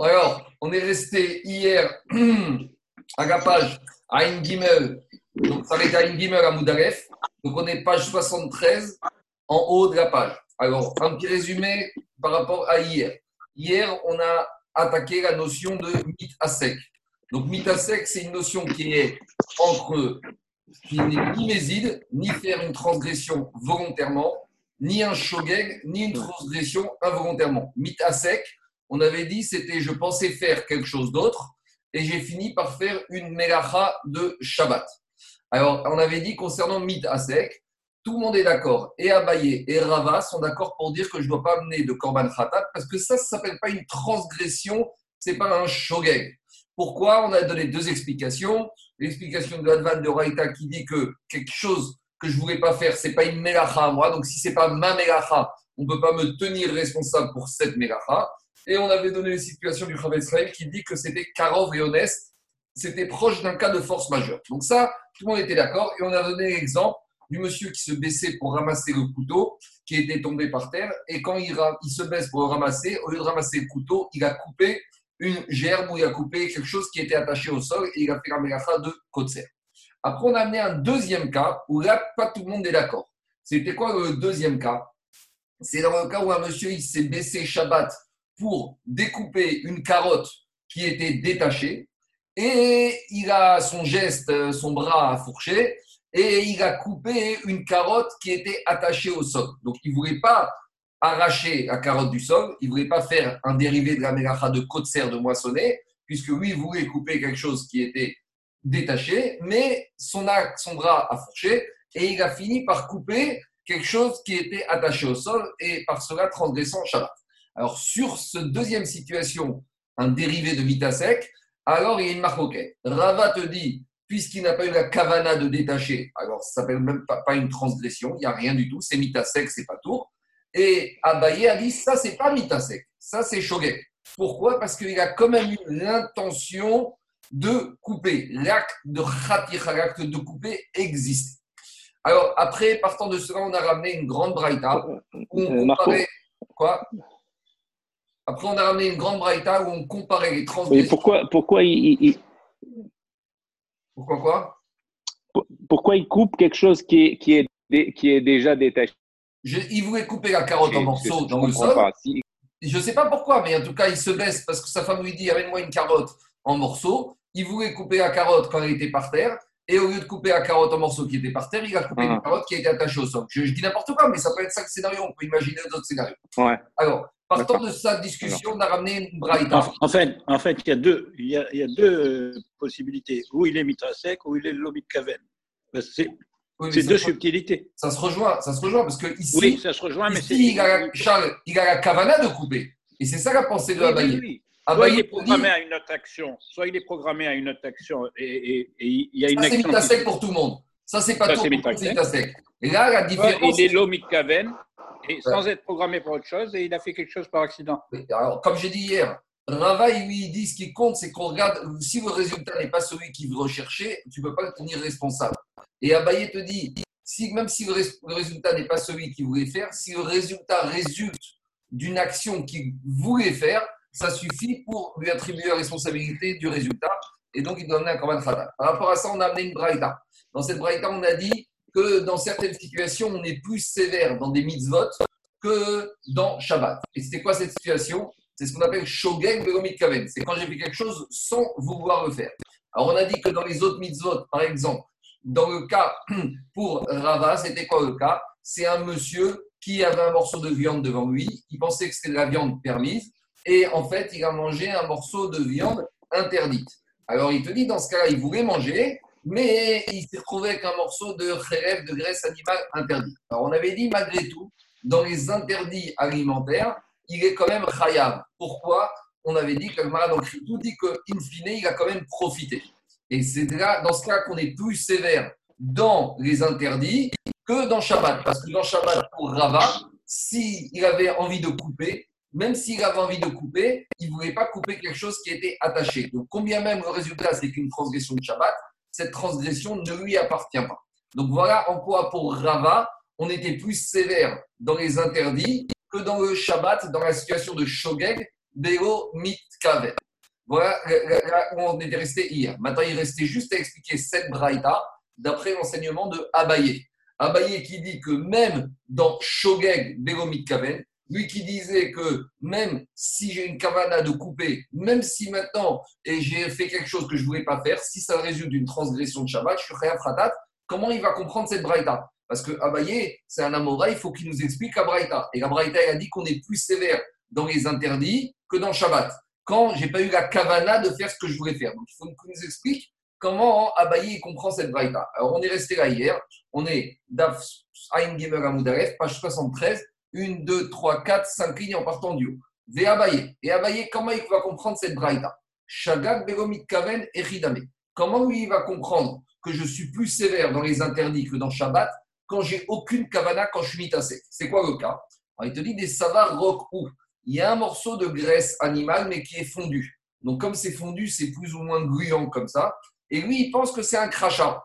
Alors, on est resté hier à la page Aïn Gimel. Donc, ça va Aïn Gimel à Moudalef. Donc, on est page 73 en haut de la page. Alors, un petit résumé par rapport à hier. Hier, on a attaqué la notion de mythe à sec. Donc, mythe à sec, c'est une notion qui est entre qui n'est ni méside, ni faire une transgression volontairement, ni un shogeg, ni une transgression involontairement. Mythe à sec, on avait dit, c'était je pensais faire quelque chose d'autre et j'ai fini par faire une melacha de Shabbat. Alors, on avait dit concernant à sec, tout le monde est d'accord. Et Abaye et Rava sont d'accord pour dire que je ne dois pas amener de Korban Khatat parce que ça, ça ne s'appelle pas une transgression, ce n'est pas un shogeg. Pourquoi? On a donné deux explications. L'explication de l'Advan de Raïta qui dit que quelque chose que je ne voulais pas faire, ce n'est pas une melacha moi. Donc, si ce n'est pas ma melacha, on ne peut pas me tenir responsable pour cette melacha. Et on avait donné les situations du Chavet Israël qui dit que c'était Karov et Honest, c'était proche d'un cas de force majeure. Donc ça, tout le monde était d'accord. Et on a donné l'exemple du monsieur qui se baissait pour ramasser le couteau, qui était tombé par terre. Et quand il, se baisse pour le ramasser, au lieu de ramasser le couteau, il a coupé une gerbe ou il a coupé quelque chose qui était attaché au sol et il a fait la mélacha de Kotser. Après, on a amené un deuxième cas où là, pas tout le monde est d'accord. C'était quoi le deuxième cas? C'est dans le cas où un monsieur il s'est baissé Shabbat pour découper une carotte qui était détachée et il a son geste, son bras a fourché et il a coupé une carotte qui était attachée au sol. Donc il ne voulait pas arracher la carotte du sol, il ne voulait pas faire un dérivé de la mélacha de serre de moissonner, puisque lui voulait couper quelque chose qui était détaché, mais son, son bras a fourché et il a fini par couper quelque chose qui était attaché au sol et par cela transgressant Shabbat. Alors sur cette deuxième situation, un dérivé de vita sec, alors il y a une marque Rava te dit, puisqu'il n'a pas eu la kavana de détacher, alors ça s'appelle même pas, pas, une transgression, il n'y a rien du tout, c'est mita sec, c'est pas tour. Et Abaye a dit, ça, c'est pas mitasek, ça, c'est shogek. Pourquoi? Parce qu'il a quand même eu l'intention de couper. L'acte de khatir, l'acte de couper existe. Alors, après, partant de cela, on a ramené une grande braïta où on euh, comparait. Quoi? Après, on a ramené une grande braïta où on comparait les transgressions. pourquoi, pourquoi il, Pourquoi quoi? Pourquoi il coupe quelque chose qui est, qui est, qui est déjà détaché? Il voulait couper la carotte en morceaux dans le sol. Je ne sais pas pourquoi, mais en tout cas, il se baisse parce que sa femme lui dit Amène-moi une carotte en morceaux. Il voulait couper la carotte quand elle était par terre. Et au lieu de couper la carotte en morceaux qui était par terre, il a coupé une ah. carotte qui était attachée au sol. Je, dis n'importe quoi, mais ça peut être ça le scénario. On peut imaginer d'autres scénarios. Ouais. Alors, partant de sa discussion, on a ramené une braïta. En, fait, en fait, il y a deux, il y a, il y a deux euh, possibilités. Ou il est mitra sec, ou il est lobby kaven. C'est deux subtilités. Ça se rejoint, ça se rejoint parce que ici, oui, ça se rejoint, mais il, a, Charles, il a la cavana de couper. Et c'est ça la pensée de Abaye. Oui, oui. Soit il est programmé à une autre action, soit il est programmé à une autre action et, il y a une ça, action. Ça, c'est pour tout le monde. Ça, c'est pas tout le monde. C'est Et là, la différence. il est l'omit kaven, et sans être programmé pour autre chose, et il a fait quelque chose par accident. Alors, comme j'ai dit hier, Rava, lui, dit ce qui compte, c'est qu'on regarde, si le résultat n'est pas celui qu'il veut rechercher, tu ne peux pas le tenir responsable. Et Abaye te dit, si, même si le résultat n'est pas celui qu'il voulait faire, si le résultat résulte d'une action qu'il voulait faire, ça suffit pour lui attribuer la responsabilité du résultat. Et donc, il doit amener un korban Par rapport à ça, on a amené une braïta. Dans cette braïta, on a dit que dans certaines situations, on est plus sévère dans des mitzvot que dans Shabbat. Et c'était quoi cette situation? C'est ce qu'on appelle Velomit Kaven. C'est quand j'ai fait quelque chose sans vouloir le faire. Alors, on a dit que dans les autres mitzvot, par exemple, dans le cas pour Rava, c'était quoi le cas? C'est un monsieur qui avait un morceau de viande devant lui, il pensait que c'était de la viande permise, et en fait, il a mangé un morceau de viande interdite. Alors, il te dit, dans ce cas-là, il voulait manger, mais il s'est retrouvé avec un morceau de khéref, de graisse animale interdite. Alors, on avait dit, malgré tout, dans les interdits alimentaires, il est quand même khayab. Pourquoi? On avait dit que le dans tout dit qu'in fine, il a quand même profité. Et c'est là, dans ce cas qu'on est plus sévère dans les interdits que dans Shabbat. Parce que dans Shabbat, pour Rava, s'il avait envie de couper, même s'il avait envie de couper, il ne voulait pas couper quelque chose qui était attaché. Donc, combien même le résultat, c'est qu'une transgression de Shabbat, cette transgression ne lui appartient pas. Donc, voilà en quoi, pour Rava, on était plus sévère dans les interdits que dans le Shabbat, dans la situation de Shogeg, Bego Mitkaven. Voilà là où on était resté hier. Maintenant, il restait juste à expliquer cette braïta d'après l'enseignement de Abaye. Abaye qui dit que même dans Shogeg Bego Mitkaven, lui qui disait que même si j'ai une kavana de couper, même si maintenant et j'ai fait quelque chose que je ne voulais pas faire, si ça résulte d'une transgression de Shabbat, je suis fratat, comment il va comprendre cette braïta? Parce que Abaye, c'est un Amora, il faut qu'il nous explique la braïta. Et la braïta, il a dit qu'on est plus sévère dans les interdits que dans Shabbat. Quand j'ai pas eu la kavana de faire ce que je voulais faire. Donc il faut qu'il nous explique comment Abaye comprend cette braïta. Alors on est resté là hier, on est Daf Ayn page 73 une, deux, trois, quatre, cinq lignes en partant du haut. Ve Abaye. Et Abaye, comment il va comprendre cette braïta? Shagak Begomit Kaven et Comment lui il va comprendre que je suis plus sévère dans les interdits que dans Shabbat quand j'ai aucune kavana quand je suis mitassé C'est quoi le cas? Il te dit des savars rock où il y a un morceau de graisse animale mais qui est fondu. Donc comme c'est fondu, c'est plus ou moins gluant comme ça. Et lui, il pense que c'est un crachat.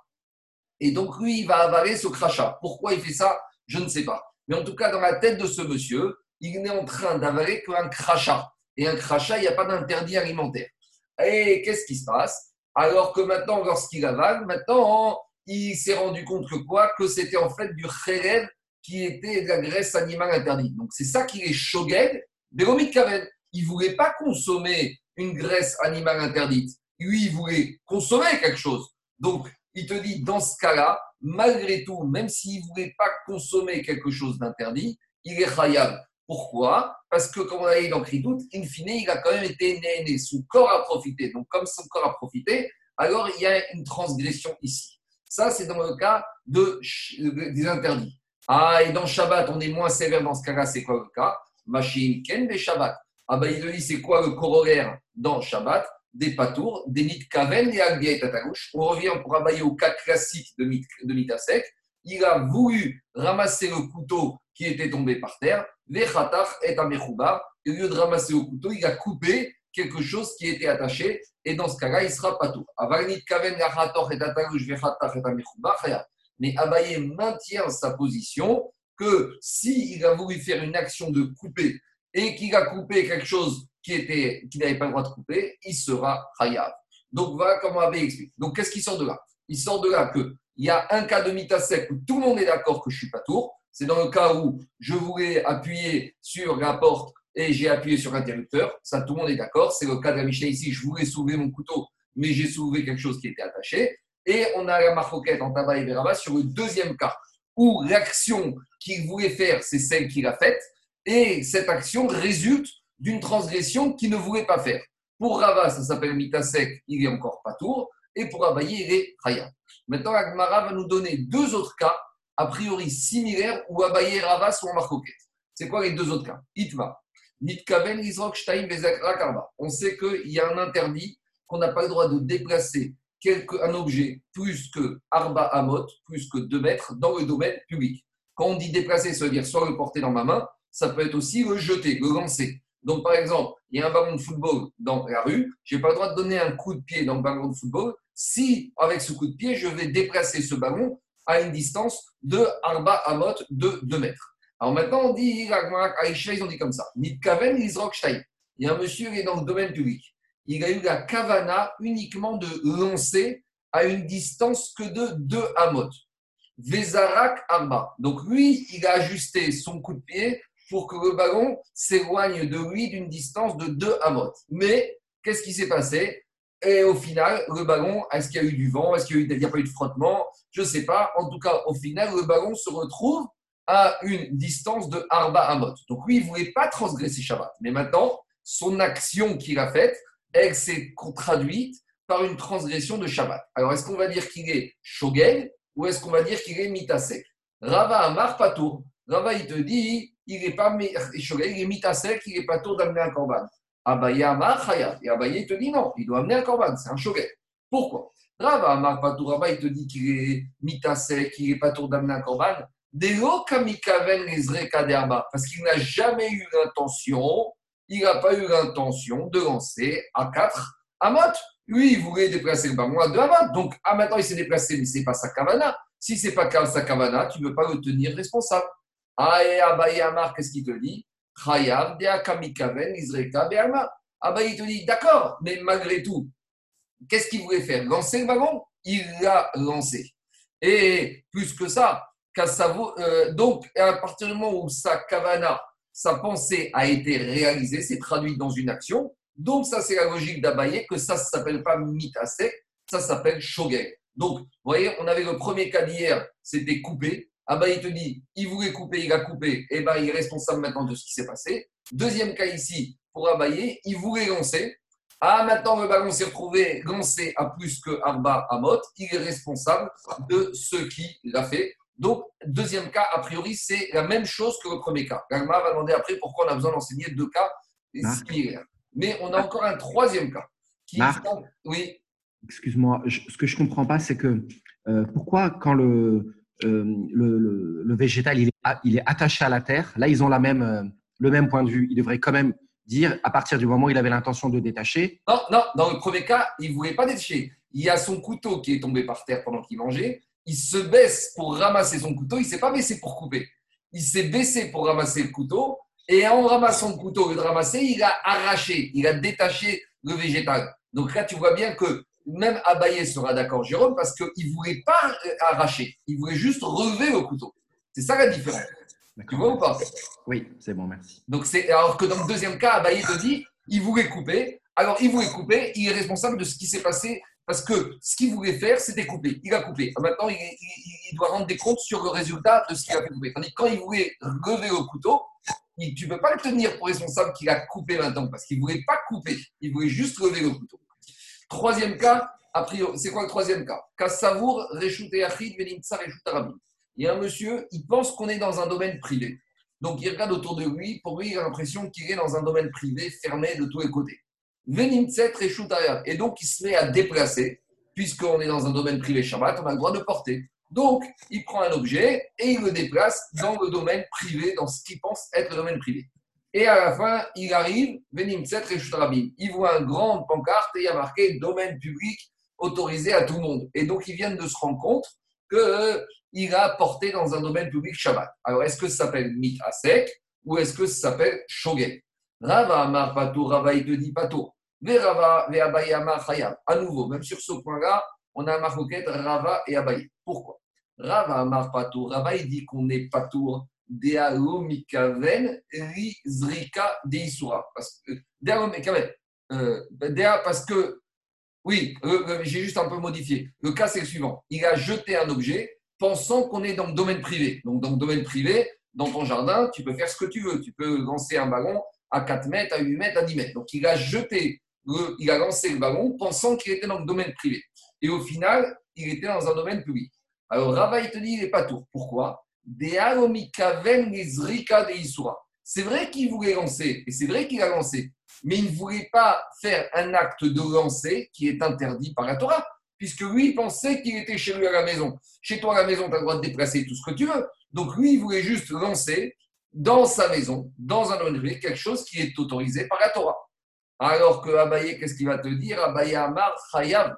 Et donc lui, il va avaler ce crachat. Pourquoi il fait ça? Je ne sais pas. Mais en tout cas, dans la tête de ce monsieur, il est en train d'avaler qu'un crachat. Et un crachat, il n'y a pas d'interdit alimentaire. Et qu'est-ce qui se passe? Alors que maintenant, lorsqu'il avale, maintenant, il s'est rendu compte que quoi? Que c'était en fait du khérèv qui était de la graisse animale interdite. Donc c'est ça qui est shogeg, Béromit Kaven. Il ne voulait pas consommer une graisse animale interdite. Lui, il voulait consommer quelque chose. Donc, il te dit, dans ce cas-là, malgré tout, même s'il ne voulait pas consommer quelque chose d'interdit, il est khayab. Pourquoi? Parce que, comme on a dit dans Kridout, in fine, il a quand même été né, son corps a profité. Donc, comme son corps a profité, alors il y a une transgression ici. Ça, c'est dans le cas de, des interdits. Ah, et dans Shabbat, on est moins sévère dans ce cas-là, c'est quoi le cas? Machine Ken des Shabbat. Ah, ben, il dit, c'est quoi le corollaire dans Shabbat? Des patours, des nid kaven et à ta gauche. On revient pour travailler au cas classique de, de mitasek. Il a voulu ramasser le couteau qui était tombé par terre, vechatar et amechouba. Au lieu de ramasser le couteau, il a coupé quelque chose qui était attaché, et dans ce cas-là, il sera patour. kaven et Mais Abaye maintient sa position que s'il a voulu faire une action de couper et qu'il a coupé quelque chose qui était qui n'avait pas le droit de couper, il sera Hayav. Donc voilà comment Abbé explique. Donc qu'est-ce qui sort de là? Il sort de là qu'il y a un cas de mitasek où tout le monde est d'accord que je suis pas tour. C'est dans le cas où je voulais appuyer sur la porte et j'ai appuyé sur l'interrupteur. Ça, tout le monde est d'accord. C'est le cas de la Mishnah ici. Je voulais soulever mon couteau, mais j'ai soulevé quelque chose qui était attaché. Et on a la marroquette en tabac et Veraba sur le deuxième cas où l'action qu'il voulait faire, c'est celle qu'il a faite. Et cette action résulte d'une transgression qu'il ne voulait pas faire. Pour Rava, ça s'appelle Mitasek, il est encore pas tour, et pour Abaye, il est Raya. Maintenant, Agmara va nous donner deux autres cas, a priori similaires, où Abaye et Rava sont en marcoquette. C'est quoi les deux autres cas? Itva. Nitkaven, Izrok, Shtaim, On sait qu'il y a un interdit qu'on n'a pas le droit de déplacer quelque, un objet plus que Arba Amot, plus que 2 mètres, dans le domaine public. Quand on dit déplacer, ça veut dire soit le porter dans ma main, ça peut être aussi le jeter, le lancer. Donc, par exemple, il y a un ballon de football dans la rue, je n'ai pas le droit de donner un coup de pied dans le ballon de football si, avec ce coup de pied, je vais déplacer ce ballon à une distance de Arba Amot de 2 mètres. Alors maintenant, on dit, ils ont dit comme ça. Il y a un monsieur qui est dans le domaine public. Il a eu la kavana uniquement de lancer à une distance que de 2 Amot. Vezarak Arba. Donc lui, il a ajusté son coup de pied pour que le ballon s'éloigne de lui d'une distance de 2 amot. Mais qu'est-ce qui s'est passé? Et au final, le ballon, est-ce qu'il y a eu du vent? Est-ce qu'il n'y a, pas eu de frottement? Je ne sais pas. En tout cas, au final, le ballon se retrouve à une distance de Arba Amot. Donc lui, il ne voulait pas transgresser Shabbat. Mais maintenant, son action qu'il a faite, elle s'est traduite par une transgression de Shabbat. Alors, est-ce qu'on va dire qu'il est Shogel ou est-ce qu'on va dire qu'il est Mitasek? Rava Amar Patour. Rava, il te dit, il n'est pas il est mitasek, il n'est pas tour d'amener un korban. Abaye Amar Chaya. Et te dit non, il doit amener un korban, c'est un shogeg. Pourquoi? Rava Amar il te dit qu'il est mitasek, qu'il n'est pas tour d'amener un kamikaven parce qu'il n'a jamais eu l'intention, il n'a pas eu l'intention de lancer à 4 Amot. Lui, il voulait déplacer le ballon à 2 Amot. Donc, ah, maintenant, il s'est déplacé, mais ce n'est pas sa kavana. Si ce n'est pas sa kavana, tu ne peux pas le tenir responsable. Et Abaye Amar, qu'est-ce qu'il te dit? Chayav, Dea Kamikaven, Izreka, Be'alma. Il te dit, d'accord, mais malgré tout, qu'est-ce qu'il voulait faire? Lancer le ballon Il l'a lancé. Et plus que ça, euh, donc à partir du moment où sa kavana, sa pensée a été réalisée, c'est traduit dans une action, donc ça c'est la logique d'Abaye que ça ne s'appelle pas mitasek, ça s'appelle shogeg. Donc, vous voyez, on avait le premier cas d'hier, c'était coupé. Abaye te dit, il voulait couper, il a coupé, et ben il est responsable maintenant de ce qui s'est passé. Deuxième cas ici, pour Abaye, il voulait lancer. Ah, maintenant le ballon s'est retrouvé lancé à plus que Arba Amot. Il est responsable de ce qui l'a fait. Donc, deuxième cas, a priori, c'est la même chose que le premier cas. Gagma va demander après pourquoi on a besoin d'enseigner deux cas similaires. Mais on a encore un troisième cas. Qui oui. Excuse-moi, ce que je ne comprends pas, c'est que euh, pourquoi quand le, euh, le, végétal il est, il est, attaché à la terre, là ils ont la même, euh, le même point de vue. Il devrait quand même dire à partir du moment où il avait l'intention de détacher. Non, non, dans le premier cas, il ne voulait pas détacher. Il y a son couteau qui est tombé par terre pendant qu'il mangeait. Il se baisse pour ramasser son couteau. Il ne s'est pas baissé pour couper. Il s'est baissé pour ramasser le couteau. Et en ramassant le couteau, au lieu de ramasser, il a arraché, il a détaché le végétal. Donc là, tu vois bien que même Abaye sera d'accord, Jérôme, parce qu'il ne voulait pas euh, arracher, il voulait juste relever le couteau. C'est ça la différence. Tu vois ou pas? Oui, c'est bon, merci. Donc c'est alors que dans le deuxième cas, Abaye te dit, il voulait couper. Alors il voulait couper, il est responsable de ce qui s'est passé parce que ce qu'il voulait faire, c'était couper. Il a coupé. Maintenant, il, doit rendre des comptes sur le résultat de ce qu'il a fait couper. Tandis que quand il voulait relever le couteau, tu ne peux pas le tenir pour responsable qu'il a coupé maintenant parce qu'il ne voulait pas couper. Il voulait juste relever le couteau. Troisième cas, a priori, c'est quoi le troisième cas? Kassavour, Reshute Achid, Il y a un monsieur, il pense qu'on est dans un domaine privé. Donc il regarde autour de lui, pour lui, il a l'impression qu'il est dans un domaine privé fermé de tous les côtés. Venimtset, Et donc il se met à déplacer, puisqu'on est dans un domaine privé Shabbat, on a le droit de porter. Donc, il prend un objet et il le déplace dans le domaine privé, dans ce qu'il pense être le domaine privé. Et à la fin, il arrive, il voit un grand pancarte et il y a marqué domaine public autorisé à tout le monde. Et donc, ils viennent de se rendre compte qu'il a porté dans un domaine public Shabbat. Alors, est-ce que ça s'appelle mit sec ou est-ce que ça s'appelle shogen? Rava Amar Pato, Rava il te dit Pato. Rava. À nouveau, même sur ce point-là, on a marqué Rava et Abaye. Pourquoi? Rava Amar Pato, Rava dit qu'on est Patour Dealomikaven Rizrika Deisura. Parce que, euh, parce que, oui, euh, euh, j'ai juste un peu modifié. Le cas, c'est le suivant. Il a jeté un objet pensant qu'on est dans le domaine privé. Donc, dans le domaine privé, dans ton jardin, tu peux faire ce que tu veux. Tu peux lancer un ballon à 4 mètres, à 8 mètres, à 10 mètres. Donc, il a jeté, il a lancé le ballon pensant qu'il était dans le domaine privé. Et au final, il était dans un domaine public. Alors, Rava, il te dit, il n'est pas tout. Pourquoi? C'est vrai qu'il voulait lancer, et c'est vrai qu'il a lancé, mais il ne voulait pas faire un acte de lancer qui est interdit par la Torah, puisque lui, il pensait qu'il était chez lui à la maison. Chez toi à la maison, tu as le droit de déplacer tout ce que tu veux. Donc lui, il voulait juste lancer dans sa maison, dans un domaine quelque chose qui est autorisé par la Torah. Alors que Abaye, qu'est-ce qu'il va te dire? Abaye Amar Chayav,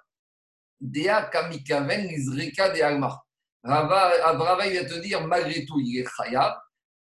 Dea Kamikaven Izrika de. Rava, il va te dire, malgré tout, il est khayab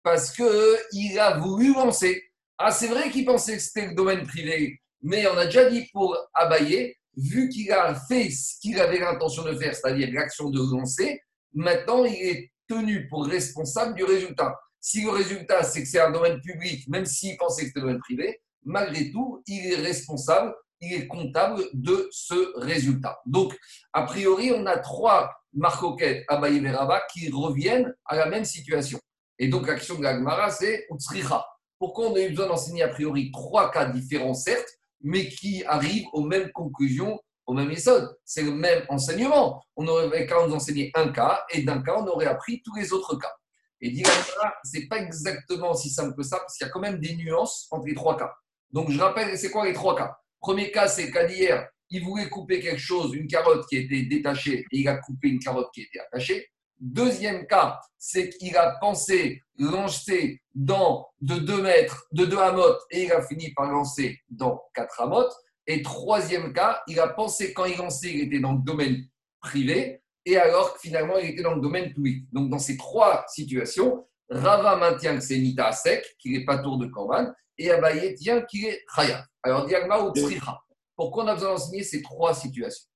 parce qu'il a voulu lancer. Ah, c'est vrai qu'il pensait que c'était le domaine privé, mais on a déjà dit pour Abaye, vu qu'il a fait ce qu'il avait l'intention de faire, c'est-à-dire l'action de lancer, maintenant il est tenu pour responsable du résultat. Si le résultat, c'est que c'est un domaine public, même s'il pensait que c'était un domaine privé, malgré tout, il est responsable, il est comptable de ce résultat. Donc, a priori, on a trois Marcoquet, Abaye Veraba qui reviennent à la même situation. Et donc, l'action de l'Agmara, c'est Utsricha. Pourquoi on a eu besoin d'enseigner a priori trois cas différents, certes, mais qui arrivent aux mêmes conclusions, aux mêmes méthodes C'est le même enseignement. On aurait qu'à nous enseigner un cas, et d'un cas, on aurait appris tous les autres cas. Et dit ce n'est pas exactement aussi simple que ça, parce qu'il y a quand même des nuances entre les trois cas. Donc, je rappelle, c'est quoi les trois cas? Premier cas, c'est le cas d'hier, il voulait couper quelque chose, une carotte qui était détachée, et il a coupé une carotte qui était attachée. Deuxième cas, c'est qu'il a pensé lancer dans de 2 mètres, de 2 amotes, et il a fini par lancer dans 4 amotes. Et troisième cas, il a pensé quand il lançait, il était dans le domaine privé, et alors finalement, il était dans le domaine public. Donc, dans ces trois situations, Rava maintient que c'est Mita sec, qu'il n'est pas tour de Korban, et Abaye tient qu'il est Chaya. Alors, Diagma ou Tzricha. Pourquoi on a besoin d'enseigner ces trois situations.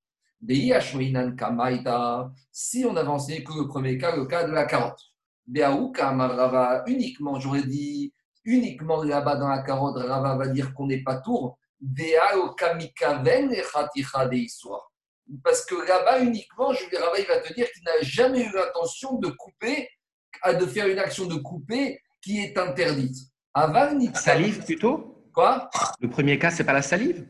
Si on avait enseigné que le premier cas, le cas de la carotte. Uniquement, j'aurais dit, uniquement là-bas dans la carotte, Rava va dire qu'on n'est pas tour. Parce que là-bas, uniquement, je Rava, il va te dire qu'il n'a jamais eu l'intention de couper, de faire une action de couper qui est interdite. Avant, salive plutôt? Quoi? Le premier cas, c'est pas la salive?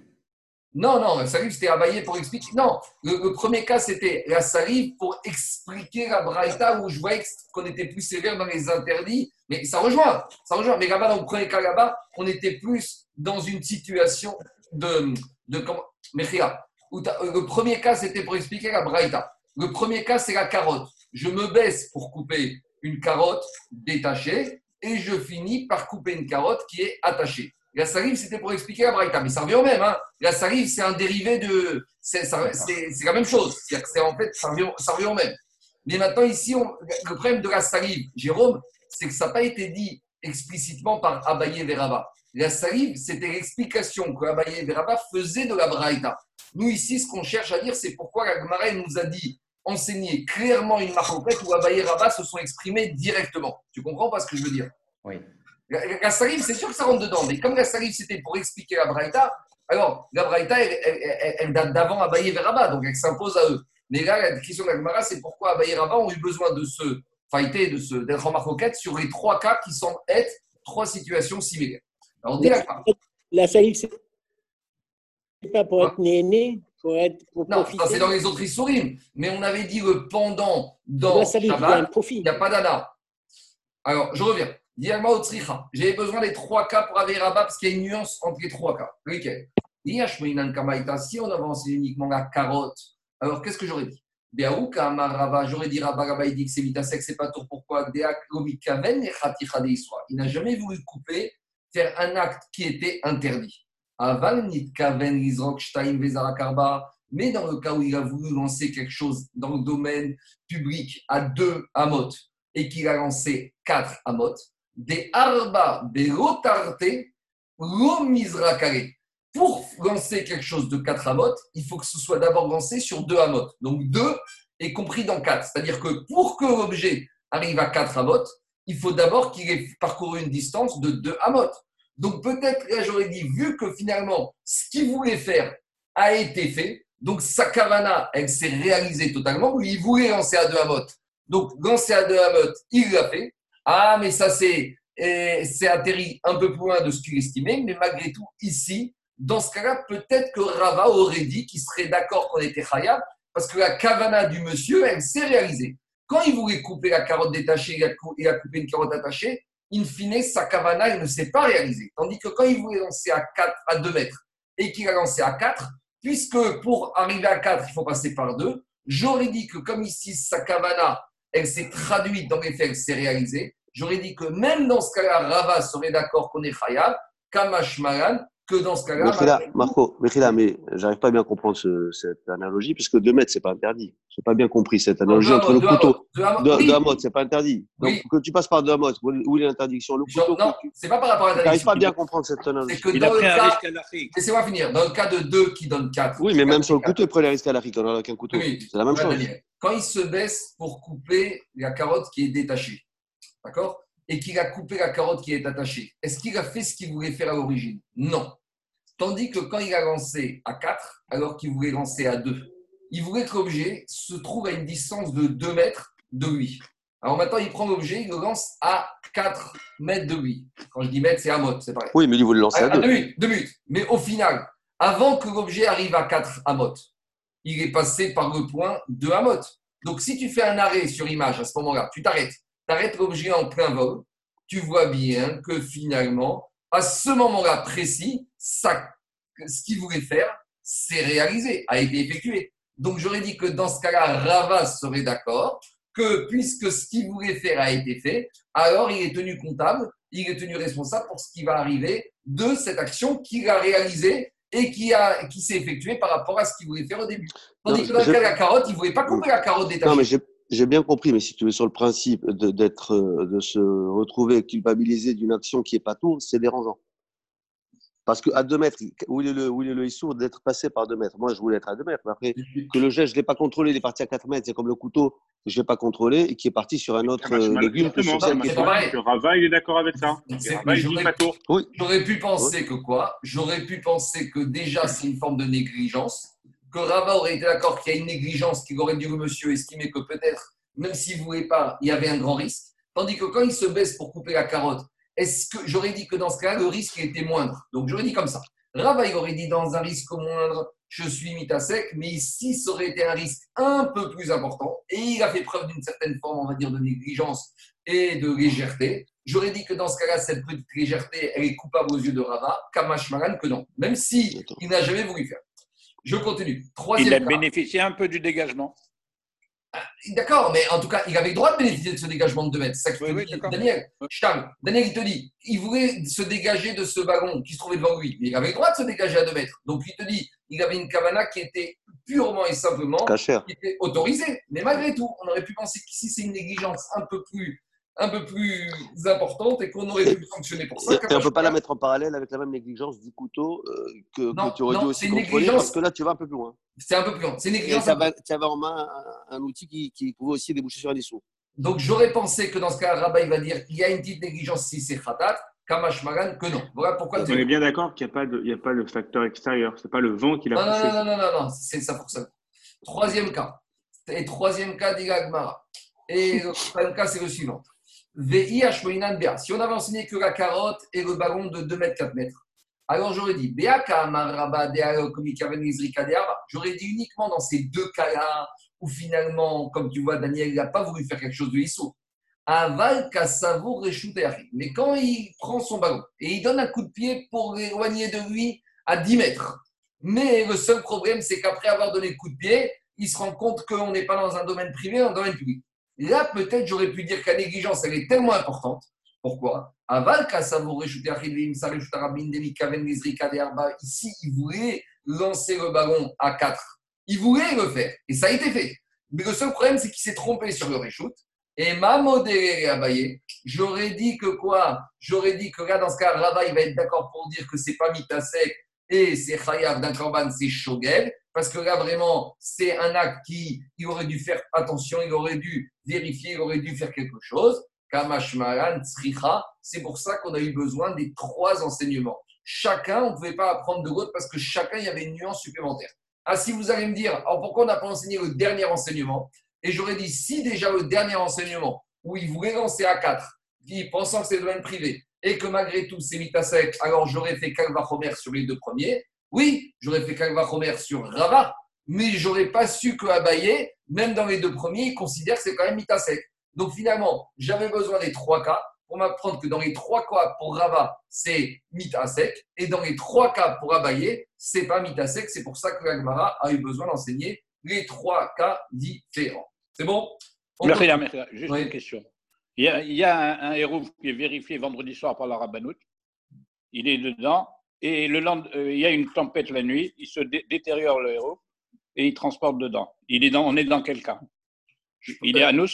Non, non, la salive, c'était abayé pour expliquer. Non, le, premier cas, c'était la salive pour expliquer la braïta où je voyais qu'on était plus sévère dans les interdits. Mais ça rejoint, ça rejoint. Mais là-bas, dans le premier cas, là-bas, on était plus dans une situation de. de comment Le premier cas, c'était pour expliquer la braïta. Le premier cas, c'est la carotte. Je me baisse pour couper une carotte détachée et je finis par couper une carotte qui est attachée. La salive, c'était pour expliquer la braïta, mais ça revient au même. Hein. La salive, c'est un dérivé de. C'est la même chose. C'est en fait, ça revient, ça revient au même. Mais maintenant, ici, le problème de la salive, Jérôme, c'est que ça n'a pas été dit explicitement par Abaye Veraba. La salive, c'était l'explication que Abaye Veraba faisait de la braïta. Nous, ici, ce qu'on cherche à dire, c'est pourquoi la Gemara nous a dit enseigner clairement une marque où Abaye et Rabat se sont exprimés directement. Tu comprends pas ce que je veux dire? Oui. La, salive, c'est sûr que ça rentre dedans, mais comme la salive, c'était pour expliquer la Braïta, alors la Braïta, elle, date d'avant Abaye et Rabat, donc elle s'impose à eux. Mais là, la question de la c'est pourquoi Abaye et Rabat ont eu besoin de se fighter, de se, d'être en marcoquette sur les trois cas qui semblent être trois situations similaires. Alors, la, la salive, c'est pas pour être né, pour être pour Non, ça c'est dans les autres histoires, mais on avait dit le pendant dans Shabbat, il n'y a pas d'ana. Alors, je reviens. J'ai besoin des trois cas pour avoir Rabat parce qu'il y a une nuance entre les trois cas. Lesquels Si on avance uniquement la carotte, alors qu'est-ce que j'aurais dit? J'aurais dit Rabba il dit que c'est mitasek, c'est pas tout. Pourquoi? Il n'a jamais voulu couper, faire un acte qui était interdit. Mais dans le cas où il a voulu lancer quelque chose dans le domaine public à deux amotes et qu'il a lancé quatre amotes, des arba belotarte lo misrakare. Pour lancer quelque chose de quatre amotes, il faut que ce soit d'abord lancé sur deux amotes. Donc deux est compris dans quatre. C'est-à-dire que pour que l'objet arrive à quatre amotes, il faut d'abord qu'il ait parcouru une distance de deux amotes. Donc peut-être, là j'aurais dit, vu que finalement, ce qu'il voulait faire a été fait, donc sa kavana, elle s'est réalisée totalement, il voulait lancer à deux amotes. Donc lancer à deux amotes, il l'a fait. Ah, mais ça, c'est, c'est atterri un peu plus loin de ce qu'il estimait, mais malgré tout, ici, dans ce cas-là, peut-être que Rava aurait dit qu'il serait d'accord qu'on était Khayab, parce que la kavana du monsieur, elle s'est réalisée. Quand il voulait couper la carotte détachée, il a, coupé une carotte attachée, in fine, sa kavana, elle ne s'est pas réalisée. Tandis que quand il voulait lancer à 4, à 2 mètres, et qu'il a lancé à 4, puisque pour arriver à 4, il faut passer par 2, j'aurais dit que comme ici, sa kavana, elle s'est traduite dans les faits, elle s'est réalisée, j'aurais dit que même dans ce cas-là, Rava serait d'accord qu'on est Khayab, Kamash que dans ce cas-là. Marco, mais j'arrive pas à bien comprendre cette analogie, puisque 2 mètres, c'est pas interdit. Je n'ai pas bien compris cette analogie entre le couteau. De Hamot, ce c'est pas interddit. Donc, que tu passes par 2 Hamot, où est l'interdiction? Le couteau. Non, c'est pas par rapport à l'interdiction. n'arrive pas à bien comprendre cette analogie. C'est que dans le cas. Laissez-moi finir. Dans le cas de 2 qui donne 4. Oui, mais même sur le couteau, il prenait un risque à l'Afrique. On a qu'un couteau. c'est la même chose. Quand il se baisse pour couper la carotte qui est détachée, d'accord? Et qu'il a coupé la carotte qui est attachée, est-ce qu'il a fait ce qu'il voulait faire à l'origine? Non. Tandis que quand il a lancé à 4, alors qu'il voulait lancer à 2, il voulait que l'objet se trouve à une distance de 2 mètres de lui. Alors maintenant, il prend l'objet, il le lance à 4 mètres de lui. Quand je dis mètre, c'est à mode, c'est pareil. Oui, mais il voulait le lancer à 2. 2 minutes. Mais au final, avant que l'objet arrive à 4 amot, il est passé par le point de amot. Donc si tu fais un arrêt sur image à ce moment-là, tu t'arrêtes, tu arrêtes l'objet en plein vol, tu vois bien que finalement, à ce moment-là précis, ça, ce qu'il voulait faire, c'est réalisé, a été effectué. Donc j'aurais dit que dans ce cas-là, Rava serait d'accord que puisque ce qu'il voulait faire a été fait, alors il est tenu comptable, il est tenu responsable pour ce qui va arriver de cette action qu'il a réalisée et qui, a, qui s'est effectuée par rapport à ce qu'il voulait faire au début. Tandis que dans le cas de la carotte, il ne voulait pas couper la carotte détachée. J'ai bien compris, mais si tu veux sur le principe de, d'être, de se retrouver culpabilisé d'une action qui n'est pas tout, c'est dérangeant. Parce qu'à 2 mètres, où est le, où est le issour d'être passé par 2 mètres Moi, je voulais être à 2 mètres. Mais après, que le geste, je ne l'ai pas contrôlé, il est parti à 4 mètres. C'est comme le couteau que je n'ai pas contrôlé et qui est parti sur un autre ah euh, légume que sur celle qui est Rava, il est d'accord avec ça. J'aurais pu penser que quoi? J'aurais pu penser que déjà, c'est une forme de négligence. Que Rava aurait été d'accord qu'il y a une négligence, qu'il aurait dû monsieur estimer que peut-être, même s'il ne voulait pas, il y avait un grand risque. Tandis que quand il se baisse pour couper la carotte, est-ce que j'aurais dit que dans ce cas, le risque était moindre Donc j'aurais dit comme ça. Rava, il aurait dit dans un risque moindre, je suis mis à sec, mais ici, ça aurait été un risque un peu plus important. Et il a fait preuve d'une certaine forme, on va dire, de négligence et de légèreté. J'aurais dit que dans ce cas-là, cette petite légèreté, elle est coupable aux yeux de Rava, Kamash Maran que non, même si il n'a jamais voulu faire. Je continue. il a bénéficié un peu du dégagement. Ah, d'accord, mais en tout cas, il avait le droit de bénéficier de ce dégagement de 2 mètres. C'est ça que oui, Daniel. Charles, Daniel, il te dit, il voulait se dégager de ce wagon qui se trouvait devant lui, mais il avait le droit de se dégager à 2 mètres. Donc, il te dit, il avait une cabana qui était purement et simplement qui était autorisée. Mais malgré tout, on aurait pu penser qu'ici, c'est une négligence un peu plus un peu plus importante et qu'on aurait pu fonctionner pour ça. Et on ne peut pas la mettre en parallèle avec la même négligence du couteau euh, que, tu aurais dû aussi contrôler parce que là, tu vas un peu plus loin. C'est un peu plus loin. C'est négligence. Tu avais, en main un, outil qui, pouvait aussi déboucher sur un dessous. Donc, j'aurais pensé que dans ce cas, Rabat, il va dire qu'il y a une petite négligence si c'est khatat, Kamash Magan, que non. Voilà pourquoi. On est bien d'accord qu'il n'y a, pas de, a pas le facteur extérieur. Ce n'est pas le vent qui l'a poussé. Non, non, non, non, non, c'est ça pour ça. Troisième cas. Et troisième cas d'Igagmara. Et le troisième cas, c'est le suivant. Si on avait enseigné que la carotte et le ballon de 2 mètres, 4 mètres, alors j'aurais dit, j'aurais dit uniquement dans ces deux cas-là où finalement, comme tu vois, Daniel n'a pas voulu faire quelque chose de lissou. Aval Mais quand il prend son ballon et il donne un coup de pied pour l'éloigner de lui à 10 mètres, mais le seul problème, c'est qu'après avoir donné le coup de pied, il se rend compte qu'on n'est pas dans un domaine privé, dans un domaine public. Là, peut-être, j'aurais pu dire que la négligence, elle est tellement importante. Pourquoi? Ici, il voulait lancer le ballon à 4. Il voulait le faire. Et ça a été fait. Mais le seul problème, c'est qu'il s'est trompé sur le reshoot. Et ma modéré Abaye, j'aurais dit que quoi? J'aurais dit que là, dans ce cas, Rava, il va être d'accord pour dire que c'est pas mitasek et c'est chayav d'un c'est shogel. Parce que là, vraiment, c'est un acte qui, il aurait dû faire attention, il aurait dû vérifier, il aurait dû faire quelque chose. Kamashmaran, Tzricha, c'est pour ça qu'on a eu besoin des trois enseignements. Chacun, on ne pouvait pas apprendre de l'autre parce que chacun, il y avait une nuance supplémentaire. Ah, si vous allez me dire, alors pourquoi on n'a pas enseigné le dernier enseignement? Et j'aurais dit, si déjà le dernier enseignement, où il voulait lancer à 4, pensant que c'est le domaine privé, et que malgré tout c'est mis à sec, alors j'aurais fait Kalvachomer sur les deux premiers. Oui, j'aurais fait Kalvachomer sur Rabat, mais j'aurais pas su que Abaye, même dans les deux premiers, il considère que c'est quand même sec. Donc finalement, j'avais besoin des trois cas pour m'apprendre que dans les trois cas pour Rabat, c'est mit à sec, et dans les trois cas pour Abaye, c'est pas mit à sec. C'est pour ça que l'Agmara a eu besoin d'enseigner les trois cas différents. C'est bon? Merci, Juste une question. Il y a, un, héros qui est vérifié vendredi soir par la Rabbanout. Il est dedans. Et le euh, il y a une tempête la nuit. Il se détériore, le héros, et il transporte dedans. Il est dans, on est dans quel cas Il est à nous?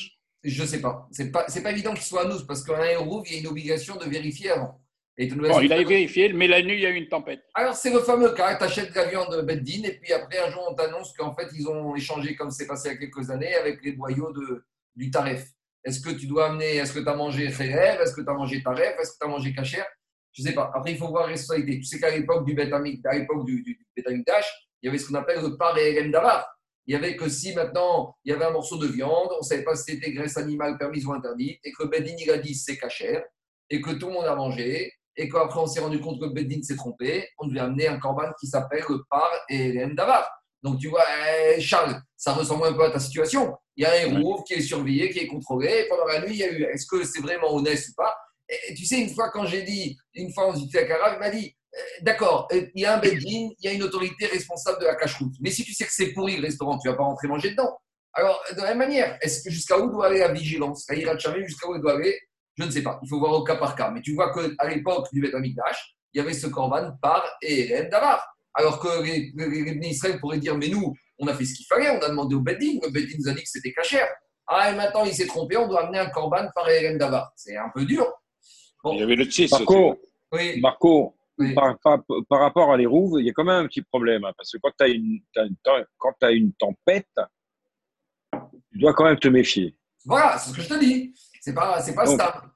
Je ne sais pas. Ce n'est pas, pas évident qu'il soit à nous, parce qu'un héros, il y a une obligation de vérifier avant. bon, il a vérifié, mais la nuit, il y a eu une tempête. Alors, c'est le fameux cas. Tu achètes de la viande Beddin, et puis après, un jour, on t'annonce qu'en fait, ils ont échangé, comme c'est passé il y a quelques années, avec les boyaux de, du tarif. Est-ce que tu dois amener, est-ce que tu as mangé Kherev, est-ce que tu as mangé Taref, est-ce que tu as mangé Kacher? Je ne sais pas. Après, il faut voir la responsabilité. Tu sais qu'à l'époque du Betamik, à l'époque du, du, il y avait ce qu'on appelle le par et d'avar. Il y avait que si maintenant il y avait un morceau de viande, on ne savait pas si c'était graisse animale permise ou interdite, et que Bedin il a dit c'est Kacher, et que tout le monde a mangé, et qu'après on s'est rendu compte que Bedin s'est trompé, on devait amener un corban qui s'appelle le par et d'avar. Donc tu vois, eh, Charles, ça ressemble un peu à ta situation. Il y a un héros qui est surveillé, qui est contrôlé. Et pendant la nuit, il y a eu est-ce que c'est vraiment honnête ou pas? Et, Tu sais, une fois, quand j'ai dit, une fois, on dit à Cara, il m'a dit eh, D'accord, eh, il y a un Bedin, il y a une autorité responsable de la cache-route. Mais si tu sais que c'est pourri le restaurant, tu ne vas pas rentrer manger dedans. Alors, de la même manière, est-ce que jusqu'à où doit aller la vigilance? La jamais jusqu'à où elle doit aller? Je ne sais pas. Il faut voir au cas par cas. Mais tu vois qu'à l'époque du Beth Amikdash, il y avait ce corban par Eren Davar. Alors que les, Israël pourraient dire Mais nous, on a fait ce qu'il fallait, on a demandé au Beddin, le Beddin nous a dit que c'était cachère. Ah, et maintenant il s'est trompé, on doit amener un corban par Eren Davar. C'est un peu dur. Il y avait le 6 Marco, Oui. Marco Oui. par, par- par rapport à les rouves, il y a quand même un petit problème. hein, parce que quand tu as, une t'as une tem- quand t'as une tempête, tu dois quand même te méfier. Voilà, c'est ce que je te dis. C'est pas, pas Donc, stable.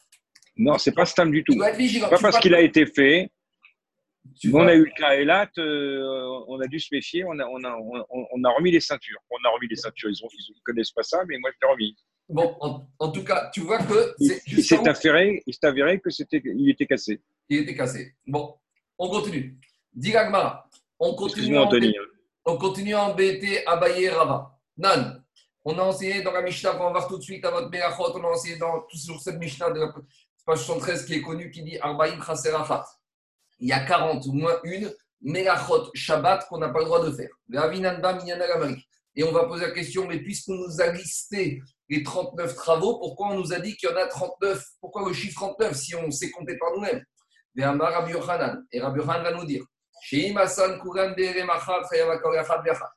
Non, c'est pas stable du tout. Tu dois être vigilant. Pas Tu parce qu'il a été fait. tu on vois- a eu le cas Elat, euh, on a dû se méfier, on a, on, a, on, on a remis les ceintures. On a remis les ceintures, ils ne connaissent pas ça, mais moi je l'ai remis. Bon, en, en tout cas, tu vois que Il, s'est avéré, il s'est avéré que c'était, il était cassé. il était cassé. Bon, on continue. Dis Gagmara. On continue, à embêter, on continue à embêter Abaye Rava. Nan, on a enseigné dans la Mishnah, qu'on va voir tout de suite à votre Melachot, on a enseigné dans, tout sur cette Mishnah de la page 73 qui est connue, qui dit Arbaïm Chaserachat. Il y a 40 ou moins une Melachot Shabbat qu'on n'a pas le droit de faire. Et on va poser la question, mais puisqu'on nous a listé les 39 travaux, pourquoi on nous a dit qu'il y en a 39 Pourquoi le chiffre 39 si on sait compter par nous-mêmes? Et Rabbi va nous dire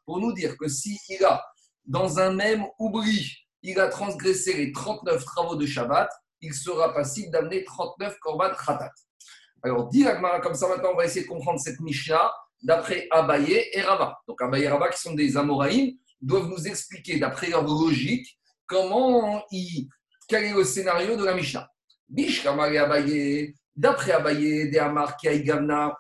pour nous dire que si il a, dans un même oubli, il a transgressé les 39 travaux de Shabbat, il sera passible d'amener 39 korban khatat. Alors, dit comme ça, maintenant, on va essayer de comprendre cette Mishnah d'après Abaye et Rava. Donc, Abaye et Rava, qui sont des Amoraïm, doivent nous expliquer, d'après leur logique, comment ils, quel est le scénario de la Mishnah? D'après Abaye, des Amar, Gavna,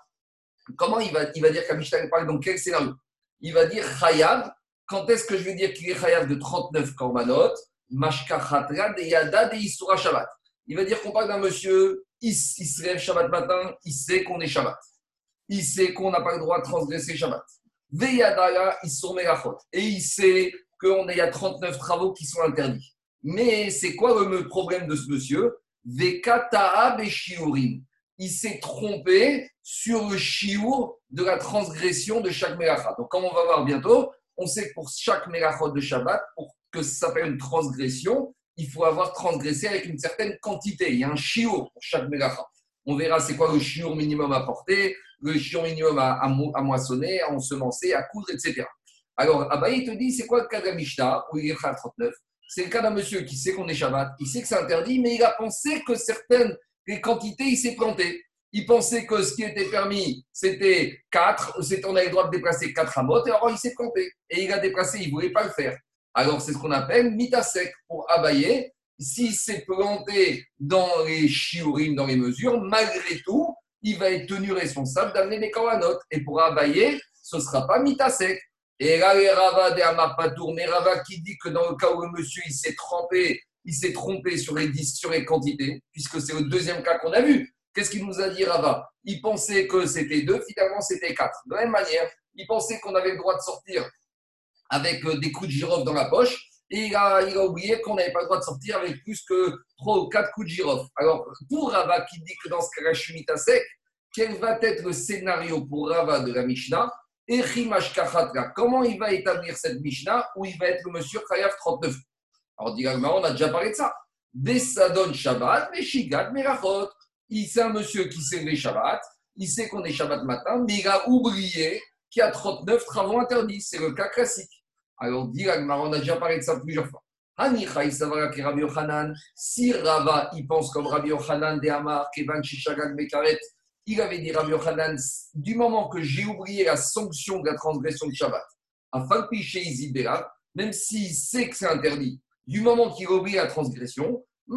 comment il va, il va dire la elle parle dans quel scénario? Il va dire Chayav. Quand est-ce que je vais dire qu'il est Chayav de 39 korbanot? Mashka Khatra de Yada de Isura Shabbat. Il va dire qu'on parle d'un monsieur, il, il se lève Shabbat matin, il sait qu'on est Shabbat. Il sait qu'on n'a pas le droit de transgresser Shabbat. Veyadaya, il Melachot. Et il sait qu'il y a 39 travaux qui sont interdits. Mais c'est quoi le problème de ce monsieur? Vekata'a Beshiurim. Il s'est trompé sur le shiur de la transgression de chaque melacha. Donc, comme on va voir bientôt, on sait que pour chaque mélachot de Shabbat, pour que ça s'appelle une transgression, il faut avoir transgressé avec une certaine quantité. Il y a un shiur pour chaque melacha. On verra c'est quoi le shiur minimum à porter, le shiur minimum à, à moissonner, à ensemencer, à coudre, etc. Alors, Abaye te dit, c'est quoi le cas de la Mishnah, où il est 39 C'est le cas d'un monsieur qui sait qu'on est Shabbat, il sait que c'est interdit, mais il a pensé que certaines les quantités, il s'est planté. Il pensait que ce qui était permis, c'était 4, c'était, on avait le droit de déplacer 4 amotes, et alors il s'est planté. Et il a déplacé, il ne voulait pas le faire. Alors c'est ce qu'on appelle mitasek pour abayer. S'il s'est planté dans les shiurim, dans les mesures, malgré tout, il va être tenu responsable d'amener les korbanot. Et pour abayer, ce ne sera pas mitasek. Et là, les Rava de Amar Patour, mais Rava qui dit que dans le cas où le monsieur il s'est trompé, il s'est trompé sur les, sur les quantités, puisque c'est le deuxième cas qu'on a vu. Qu'est-ce qu'il nous a dit Rava? Il pensait que c'était deux, finalement c'était quatre. De la même manière, il pensait qu'on avait le droit de sortir avec euh, des coups de girofle dans la poche, et il a, oublié qu'on n'avait pas le droit de sortir avec plus que trois ou quatre coups de girofle. Alors, pour Rava qui dit que dans ce cas-là, sec, quel va être le scénario pour Rava de la Mishnah? Kachatra. Comment il va établir cette Mishnah où il va être le monsieur Chayav 39 Alors, dit on a déjà parlé de ça. Bessadon Shabbat, Meshigat Merachot. C'est un monsieur qui s'est levé Shabbat, il sait qu'on est Shabbat matin, mais il a oublié qu'il y a 39 travaux interdits. C'est le cas classique. Alors, dit on a déjà parlé de ça plusieurs fois. Si Rava, il pense comme Rabbi Yochanan de Amar, Kevan Bekaret, il avait dit Rabbi Yochanan, du moment que j'ai oublié la sanction de la transgression de Shabbat, afin de picher Izibera, même s'il sait que c'est interdit, du moment qu'il a oublié la transgression, on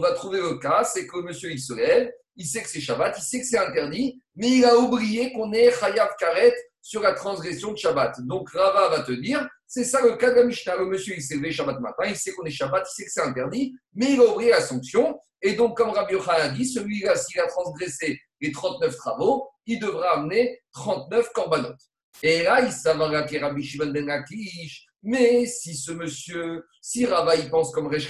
va trouver le cas, c'est que monsieur il se lève, il sait que c'est Shabbat, il sait que c'est interdit, mais il a oublié qu'on est Chayav Karet sur la transgression de Shabbat. Donc Rava va te dire, c'est ça le cas de la Mishnah. Le monsieur, il s'est levé Shabbat matin, il sait qu'on est Shabbat, il sait que c'est interdit, mais il a oublié la sanction. Et donc, comme Rabbi Yochanan a dit, celui-là, s'il a transgressé les 39 travaux, il devra amener 39 korbanot. Et là, il savara que Rabbi Shimon ben Lakish. Mais si ce monsieur, si Rava, il pense comme Resh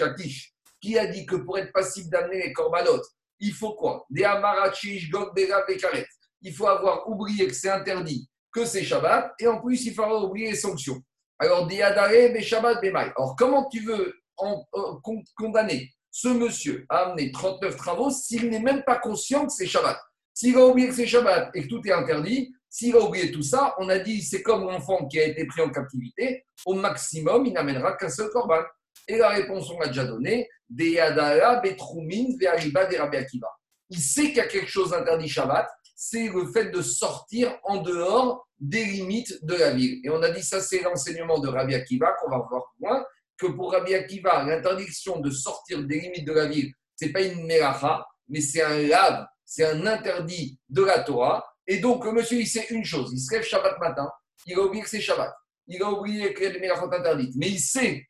qui a dit que pour être passible d'amener les korbanot, il faut quoi? Des amarachish, gog, bega, bekaret. Il faut avoir oublié que c'est interdit, que c'est Shabbat, et en plus, il faudra oublier les sanctions. Alors, Diadare, Beshabbat, Bemaï. Alors, comment tu veux euh, con- condamner ce monsieur à amener 39 travaux s'il n'est même pas conscient que c'est Shabbat S'il a oublié que c'est Shabbat et que tout est interdit, S'il a oublié tout ça, on a dit c'est comme l'enfant qui a été pris en captivité, au maximum, il n'amènera qu'un seul corban. Et la réponse, on l'a déjà donnée. Il sait qu'il y a quelque chose d'interdit Shabbat, c'est le fait de sortir en dehors des limites de la ville. Et on a dit ça, c'est l'enseignement de Rabbi Akiva, qu'on va voir plus loin, que pour Rabbi Akiva, l'interdiction de sortir des limites de la ville, ce n'est pas une meracha, mais c'est un lave, c'est un interdit de la Torah. Et donc, le monsieur, il sait une chose, il se lève Shabbat matin, il a oublié que c'est Shabbat, il a oublié qu'il y a des merachot interdites, mais il sait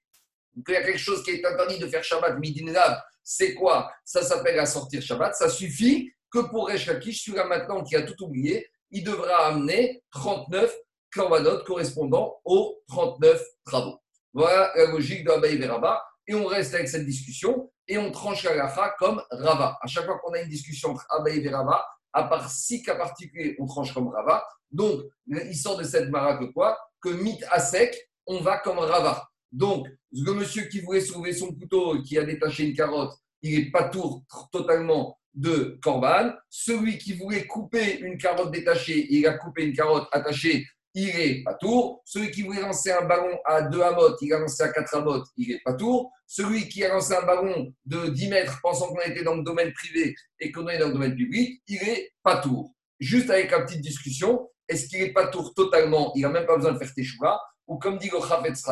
qu'il y a quelque chose qui est interdit de faire Shabbat, midin lave, c'est quoi? Ça s'appelle à sortir Shabbat, ça suffit que pour Resh Lakish, celui-là maintenant qui a tout oublié, il devra amener 39 korbanot correspondant aux 39 travaux. Voilà la logique de Abaye Veraba. Et on reste avec cette discussion et on tranche la lacha comme Rava. À chaque fois qu'on a une discussion entre Abaye et Rava, à part six cas particuliers, on tranche comme Rava. Donc, il sort de cette mara que quoi? Que mit à sec, on va comme Rava. Donc, le monsieur qui voulait sauver son couteau, qui a détaché une carotte, il n'est pas tout totalement de Corban. Celui qui voulait couper une carotte détachée, il a coupé une carotte attachée, il est pas tour. Celui qui voulait lancer un ballon à 2 amotes, il a lancé à 4 amotes, il est pas tour. Celui qui a lancé un ballon de 10 mètres pensant qu'on était dans le domaine privé et qu'on est dans le domaine public, il est pas tour. Juste avec une petite discussion, est-ce qu'il est pas tour totalement? Il n'a même pas besoin de faire teshuva Ou comme dit le Chafetz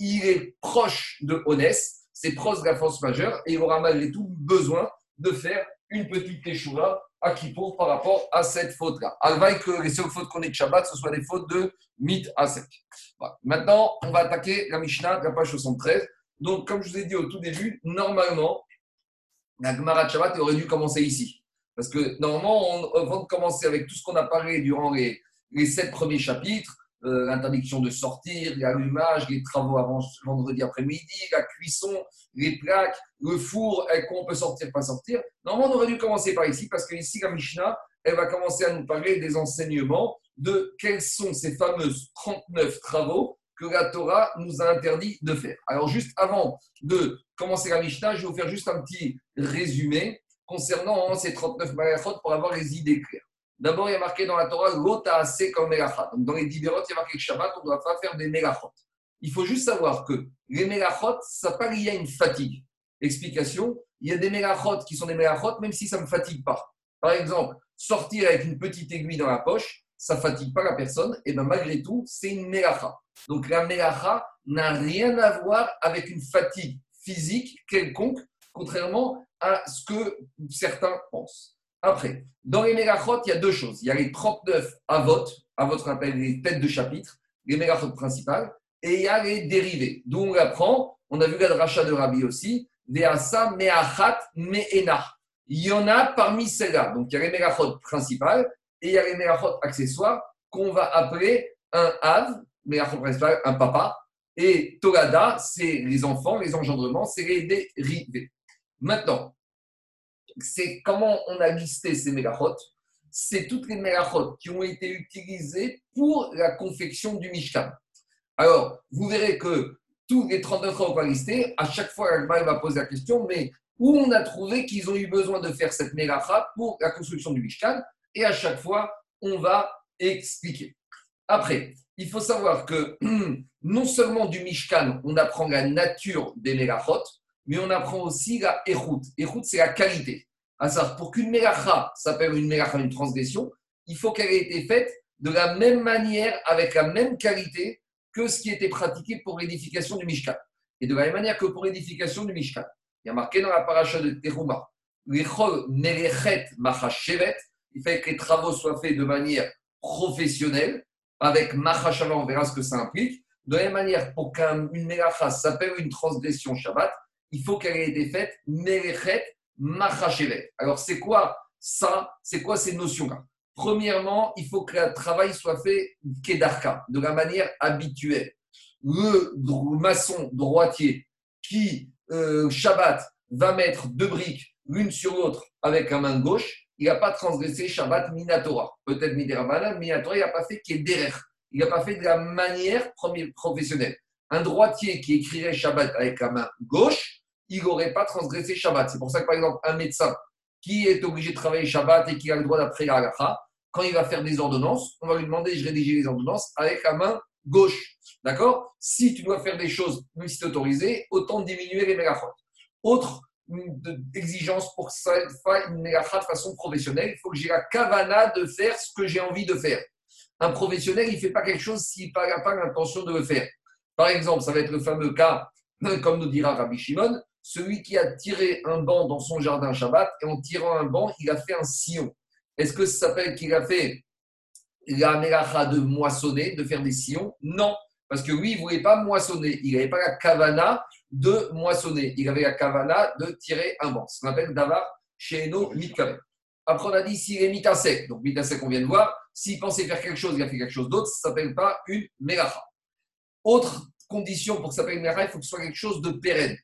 il est proche de Honès, c'est proche de la force majeure et il aura malgré tout besoin de faire une petite teshuva à Kippour par rapport à cette faute-là. Alvaï que les seules fautes qu'on ait de Shabbat, ce soient des fautes de mit à sec. Maintenant, on va attaquer la Mishnah de la page 73. Donc, comme je vous ai dit au tout début, normalement, la Gemara de Shabbat aurait dû commencer ici. Parce que normalement, avant de commencer avec tout ce qu'on a parlé durant les, les sept premiers chapitres, euh, l'interdiction de sortir, l'allumage, les travaux avant vendredi après-midi, la cuisson, les plaques, le four, qu'on peut sortir, pas sortir? Normalement, on aurait dû commencer par ici parce que ici, la Mishnah, elle va commencer à nous parler des enseignements de quels sont ces fameuses 39 travaux que la Torah nous a interdit de faire. Alors, juste avant de commencer la Mishnah, je vais vous faire juste un petit résumé concernant ces 39 malachot pour avoir les idées claires. D'abord, il y a marqué dans la Torah l'ota assez comme melachot. Donc, dans les Diberot, il y a marqué que Shabbat, on ne doit pas faire des melachot. Il faut juste savoir que les melachot, ça pas lié à une fatigue. Explication il y a des melachot qui sont des melachot, même si ça ne me fatigue pas. Par exemple, sortir avec une petite aiguille dans la poche, ça ne fatigue pas la personne, et bien malgré tout, c'est une melacha. Donc la melacha n'a rien à voir avec une fatigue physique quelconque, contrairement à ce que certains pensent. Après, dans les mégachot, il y a deux choses. Il y a les 39 avot, avot qu'on appelle les têtes de chapitre, les mégachot principales, et il y a les dérivés. D'où on apprend, on a vu le rachat de Rabbi aussi, Veasa Meachat Me'ena. Il y en a parmi celles-là. Donc il y a les mégachot principales et il y a les mégachot accessoires qu'on va appeler un Av, mégachot principal, un papa, et Togada, c'est les enfants, les engendrements, c'est les dérivés. Maintenant, c'est comment on a listé ces mégachot. C'est toutes les mégachot qui ont été utilisées pour la confection du Mishkan. Alors, vous verrez que tous les 39 qu'on va lister, à chaque fois, elle va poser la question, mais où on a trouvé qu'ils ont eu besoin de faire cette mégacha pour la construction du Mishkan? Et à chaque fois, on va expliquer. Après, il faut savoir que non seulement du Mishkan, on apprend la nature des mégachot, mais on apprend aussi la éroute. Éroute, c'est la qualité. À pour qu'une mélacha s'appelle une mélacha, une transgression, il faut qu'elle ait été faite de la même manière, avec la même qualité que ce qui était pratiqué pour l'édification du Mishkan. Et de la même manière que pour l'édification du Mishkan. Il y a marqué dans la paracha de Teruma, il fait que les travaux soient faits de manière professionnelle, avec machashava, on verra ce que ça implique. De la même manière, pour qu'une mélacha s'appelle une transgression Shabbat, il faut qu'elle ait été faite Melechet Machachevet. Alors, c'est quoi ça? C'est quoi ces notions-là? Premièrement, il faut que le travail soit fait Kedarka, de la manière habituelle. Le maçon droitier qui, euh, Shabbat, va mettre deux briques l'une sur l'autre avec la main gauche, il n'a pas transgressé Shabbat Minatora. Peut-être Midirabanan, Minatora, il n'a pas fait Kederer. Il n'a pas fait de la manière professionnelle. Un droitier qui écrirait Shabbat avec la main gauche, il n'aurait pas transgressé Shabbat. C'est pour ça que, par exemple, un médecin qui est obligé de travailler Shabbat et qui a le droit d'après la quand il va faire des ordonnances, on va lui demander, je rédige les ordonnances avec la main gauche. D'accord? Si tu dois faire des choses, même si c'est autorisé, autant diminuer les mégachot. Autre exigence pour ça, une mégacha de façon professionnelle, il faut que j'ai la kavana de faire ce que j'ai envie de faire. Un professionnel, il ne fait pas quelque chose s'il n'a pas l'intention de le faire. Par exemple, ça va être le fameux cas, comme nous dira Rabbi Shimon, celui qui a tiré un banc dans son jardin Shabbat et en tirant un banc, il a fait un sillon. Est-ce que ça s'appelle qu'il a fait la mélacha de moissonner, de faire des sillons? Non, parce que lui, il ne voulait pas moissonner. Il n'avait pas la kavana de moissonner. Il avait la kavana de tirer un banc. Ce qu'on appelle davar chez nos mitkaven. Après, on a dit s'il est mitasek, donc mitasek, on vient de voir, s'il pensait faire quelque chose, il a fait quelque chose d'autre, ça ne s'appelle pas une mélacha. Autre condition pour que ça s'appelle une il faut que ce soit quelque chose de pérenne.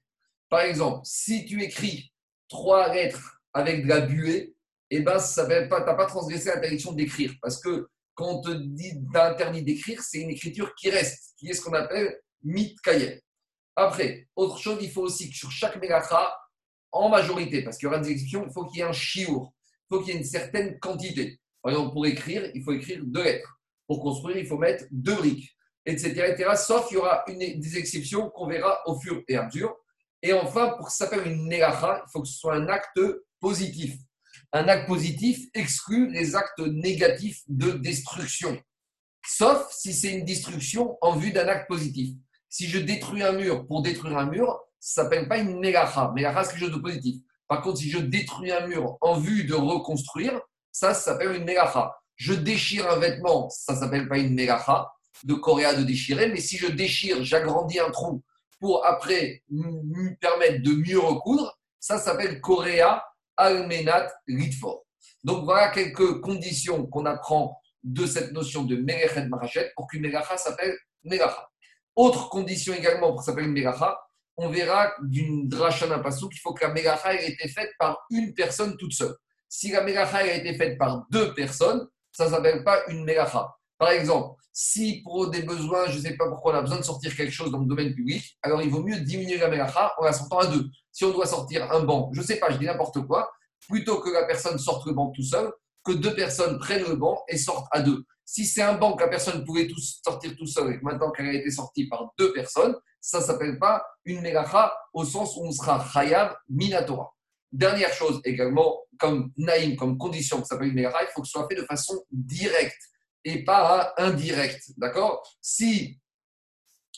Par exemple, si tu écris trois lettres avec de la buée, eh ben, ça pas, tu n'as pas transgressé l'interdiction d'écrire. Parce que quand on te dit d'interdit d'écrire, c'est une écriture qui reste, qui est ce qu'on appelle mitkayem. Après, autre chose, il faut aussi que sur chaque mélacha, en majorité, parce qu'il y aura des exceptions, il faut qu'il y ait un chiour, il faut qu'il y ait une certaine quantité. Par exemple, pour écrire, il faut écrire deux lettres. Pour construire, il faut mettre deux briques, etc. etc. sauf qu'il y aura une, des exceptions qu'on verra au fur et à mesure. Et enfin, pour que ça s'appelle une mélacha, il faut que ce soit un acte positif un acte positif exclut les actes négatifs de destruction, sauf si c'est une destruction en vue d'un acte positif. Si je détruis un mur pour détruire un mur, ça ne s'appelle pas une mégacha. Mégacha, c'est quelque chose de positif. Par contre, si je détruis un mur en vue de reconstruire, ça, s'appelle une mégacha. Je déchire un vêtement, ça ne s'appelle pas une mégacha de Coréa de déchirer, mais si je déchire, j'agrandis un trou pour après me permettre de mieux recoudre, ça s'appelle Coréa Almenat Litfor. Donc voilà quelques conditions qu'on apprend de cette notion de Merechet Marachet pour qu'une Melacha s'appelle Melacha. Autre condition également pour que ça s'appelle une on verra d'une dracha d'un qu'il faut que la Melacha ait été faite par une personne toute seule. Si la Melacha a été faite par deux personnes, ça ne s'appelle pas une Melacha. Par exemple, si pour des besoins, je ne sais pas pourquoi on a besoin de sortir quelque chose dans le domaine public, alors il vaut mieux diminuer la Melacha en la sortant à deux si on doit sortir un banc, je ne sais pas, je dis n'importe quoi, plutôt que la personne sorte le banc tout seul, que deux personnes prennent le banc et sortent à deux. Si c'est un banc que la personne pouvait sortir tout seul et maintenant qu'elle a été sortie par deux personnes, ça ne s'appelle pas une mégacha au sens où on sera chayav minatora. Dernière chose également, comme naïm, comme condition que ça s'appelle une mégacha, il faut que ce soit fait de façon directe et pas indirecte. D'accord? Si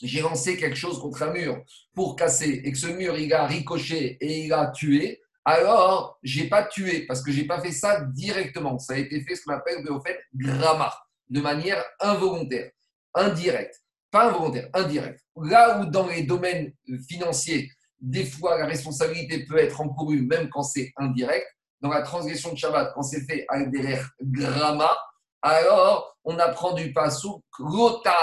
j'ai lancé quelque chose contre un mur pour casser et que ce mur il a ricoché et il a tué, alors j'ai pas tué parce que j'ai pas fait ça directement. Ça a été fait ce qu'on appelle au fait gramma, de manière involontaire, indirecte, pas involontaire, indirecte. Là où dans les domaines financiers, des fois la responsabilité peut être encourue même quand c'est indirect, dans la transgression de Shabbat, quand c'est fait avec des gramma, alors on apprend du passou,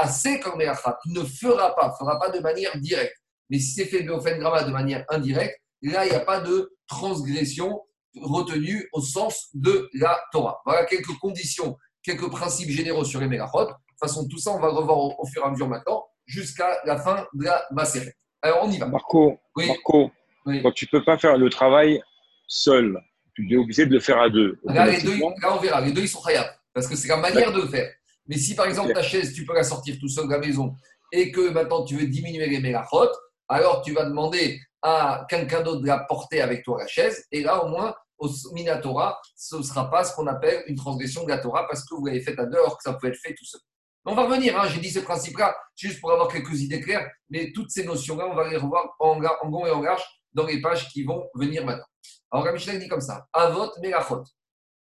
c'est comme tu ne feras pas, fera pas de manière directe. Mais si c'est fait gramma de manière indirecte, là, il n'y a pas de transgression retenue au sens de la Torah. Voilà quelques conditions, quelques principes généraux sur les mélachot. De toute façon, tout ça, on va revoir au, fur et à mesure maintenant, jusqu'à la fin de la Maseret. Alors, on y va. Marco, Marco quand tu ne peux pas faire le travail seul, tu es obligé de le faire à deux. Là, les deux, là on verra. Les deux, ils sont khayab. Parce que c'est la manière de le faire. Mais si par exemple ta chaise, tu peux la sortir tout seul de la maison et que maintenant tu veux diminuer les mélachot, alors tu vas demander à quelqu'un d'autre de la porter avec toi la chaise. Et là, au moins, au Minatora, ce ne sera pas ce qu'on appelle une transgression de la Torah parce que vous l'avez fait à deux alors que ça peut être fait tout seul. On va revenir, hein, j'ai dit ce principe-là, juste pour avoir quelques idées claires, mais toutes ces notions-là, on va les revoir en, en gond et en garche dans les pages qui vont venir maintenant. Alors, la dit comme ça Avot Melachot.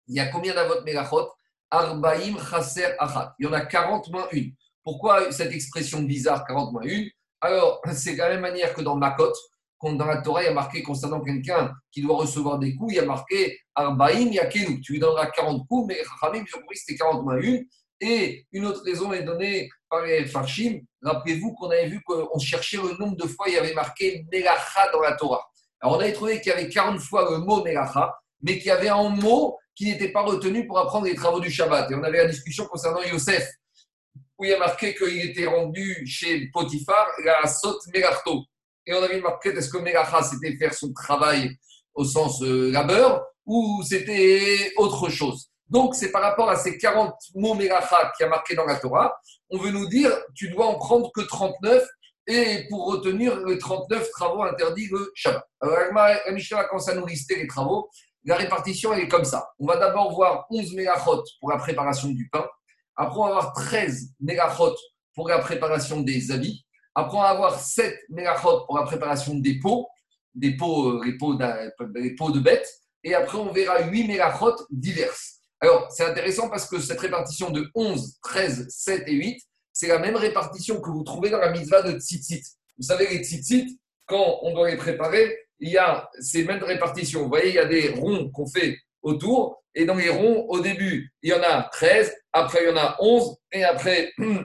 Il y a combien d'Avot Melachot Arbaim Chaser Achat. Il y en a 40 moins une. Pourquoi cette expression bizarre 40 moins une? Alors, c'est de la même manière que dans Makot, dans la Torah, il y a marqué concernant quelqu'un qui doit recevoir des coups, il y a marqué Arbaim Yakenu. Tu lui donneras 40 coups, mais ils ont compris c'était 40 moins une. Et une autre raison est donnée par les Farshim. Rappelez-vous qu'on avait vu qu'on cherchait le nombre de fois il y avait marqué Melacha dans la Torah. Alors on avait trouvé qu'il y avait 40 fois le mot Melacha, mais qu'il y avait un mot qui n'était pas retenu pour apprendre les travaux du Shabbat. Et on avait la discussion concernant Yosef, où il a marqué qu'il était rendu chez Potiphar, la Sot Megarto. Et on avait marqué est-ce que Megacha, c'était faire son travail au sens euh, labeur, ou c'était autre chose. Donc, c'est par rapport à ces 40 mots Melacha qui a marqué dans la Torah, on veut nous dire, tu dois en prendre que 39 et pour retenir les 39 travaux interdits le Shabbat. Alors, la Mishnah commence à nous lister les travaux. La répartition, elle est comme ça. On va d'abord voir 11 mégachot pour la préparation du pain. Après, on va avoir 13 mégachot pour la préparation des habits. Après, on va avoir 7 mégachot pour la préparation des pots, des pots, euh, les, pots de bêtes. Et après, on verra 8 mégachot diverses. Alors, c'est intéressant parce que cette répartition de 11, 13, 7 et 8, c'est la même répartition que vous trouvez dans la mitzvah de tzitzit. Vous savez, les tzitzit, quand on doit les préparer, il y a ces mêmes répartitions. Vous voyez, il y a des ronds qu'on fait autour, et dans les ronds, au début, il y en a 13, après il y en a 11, et après il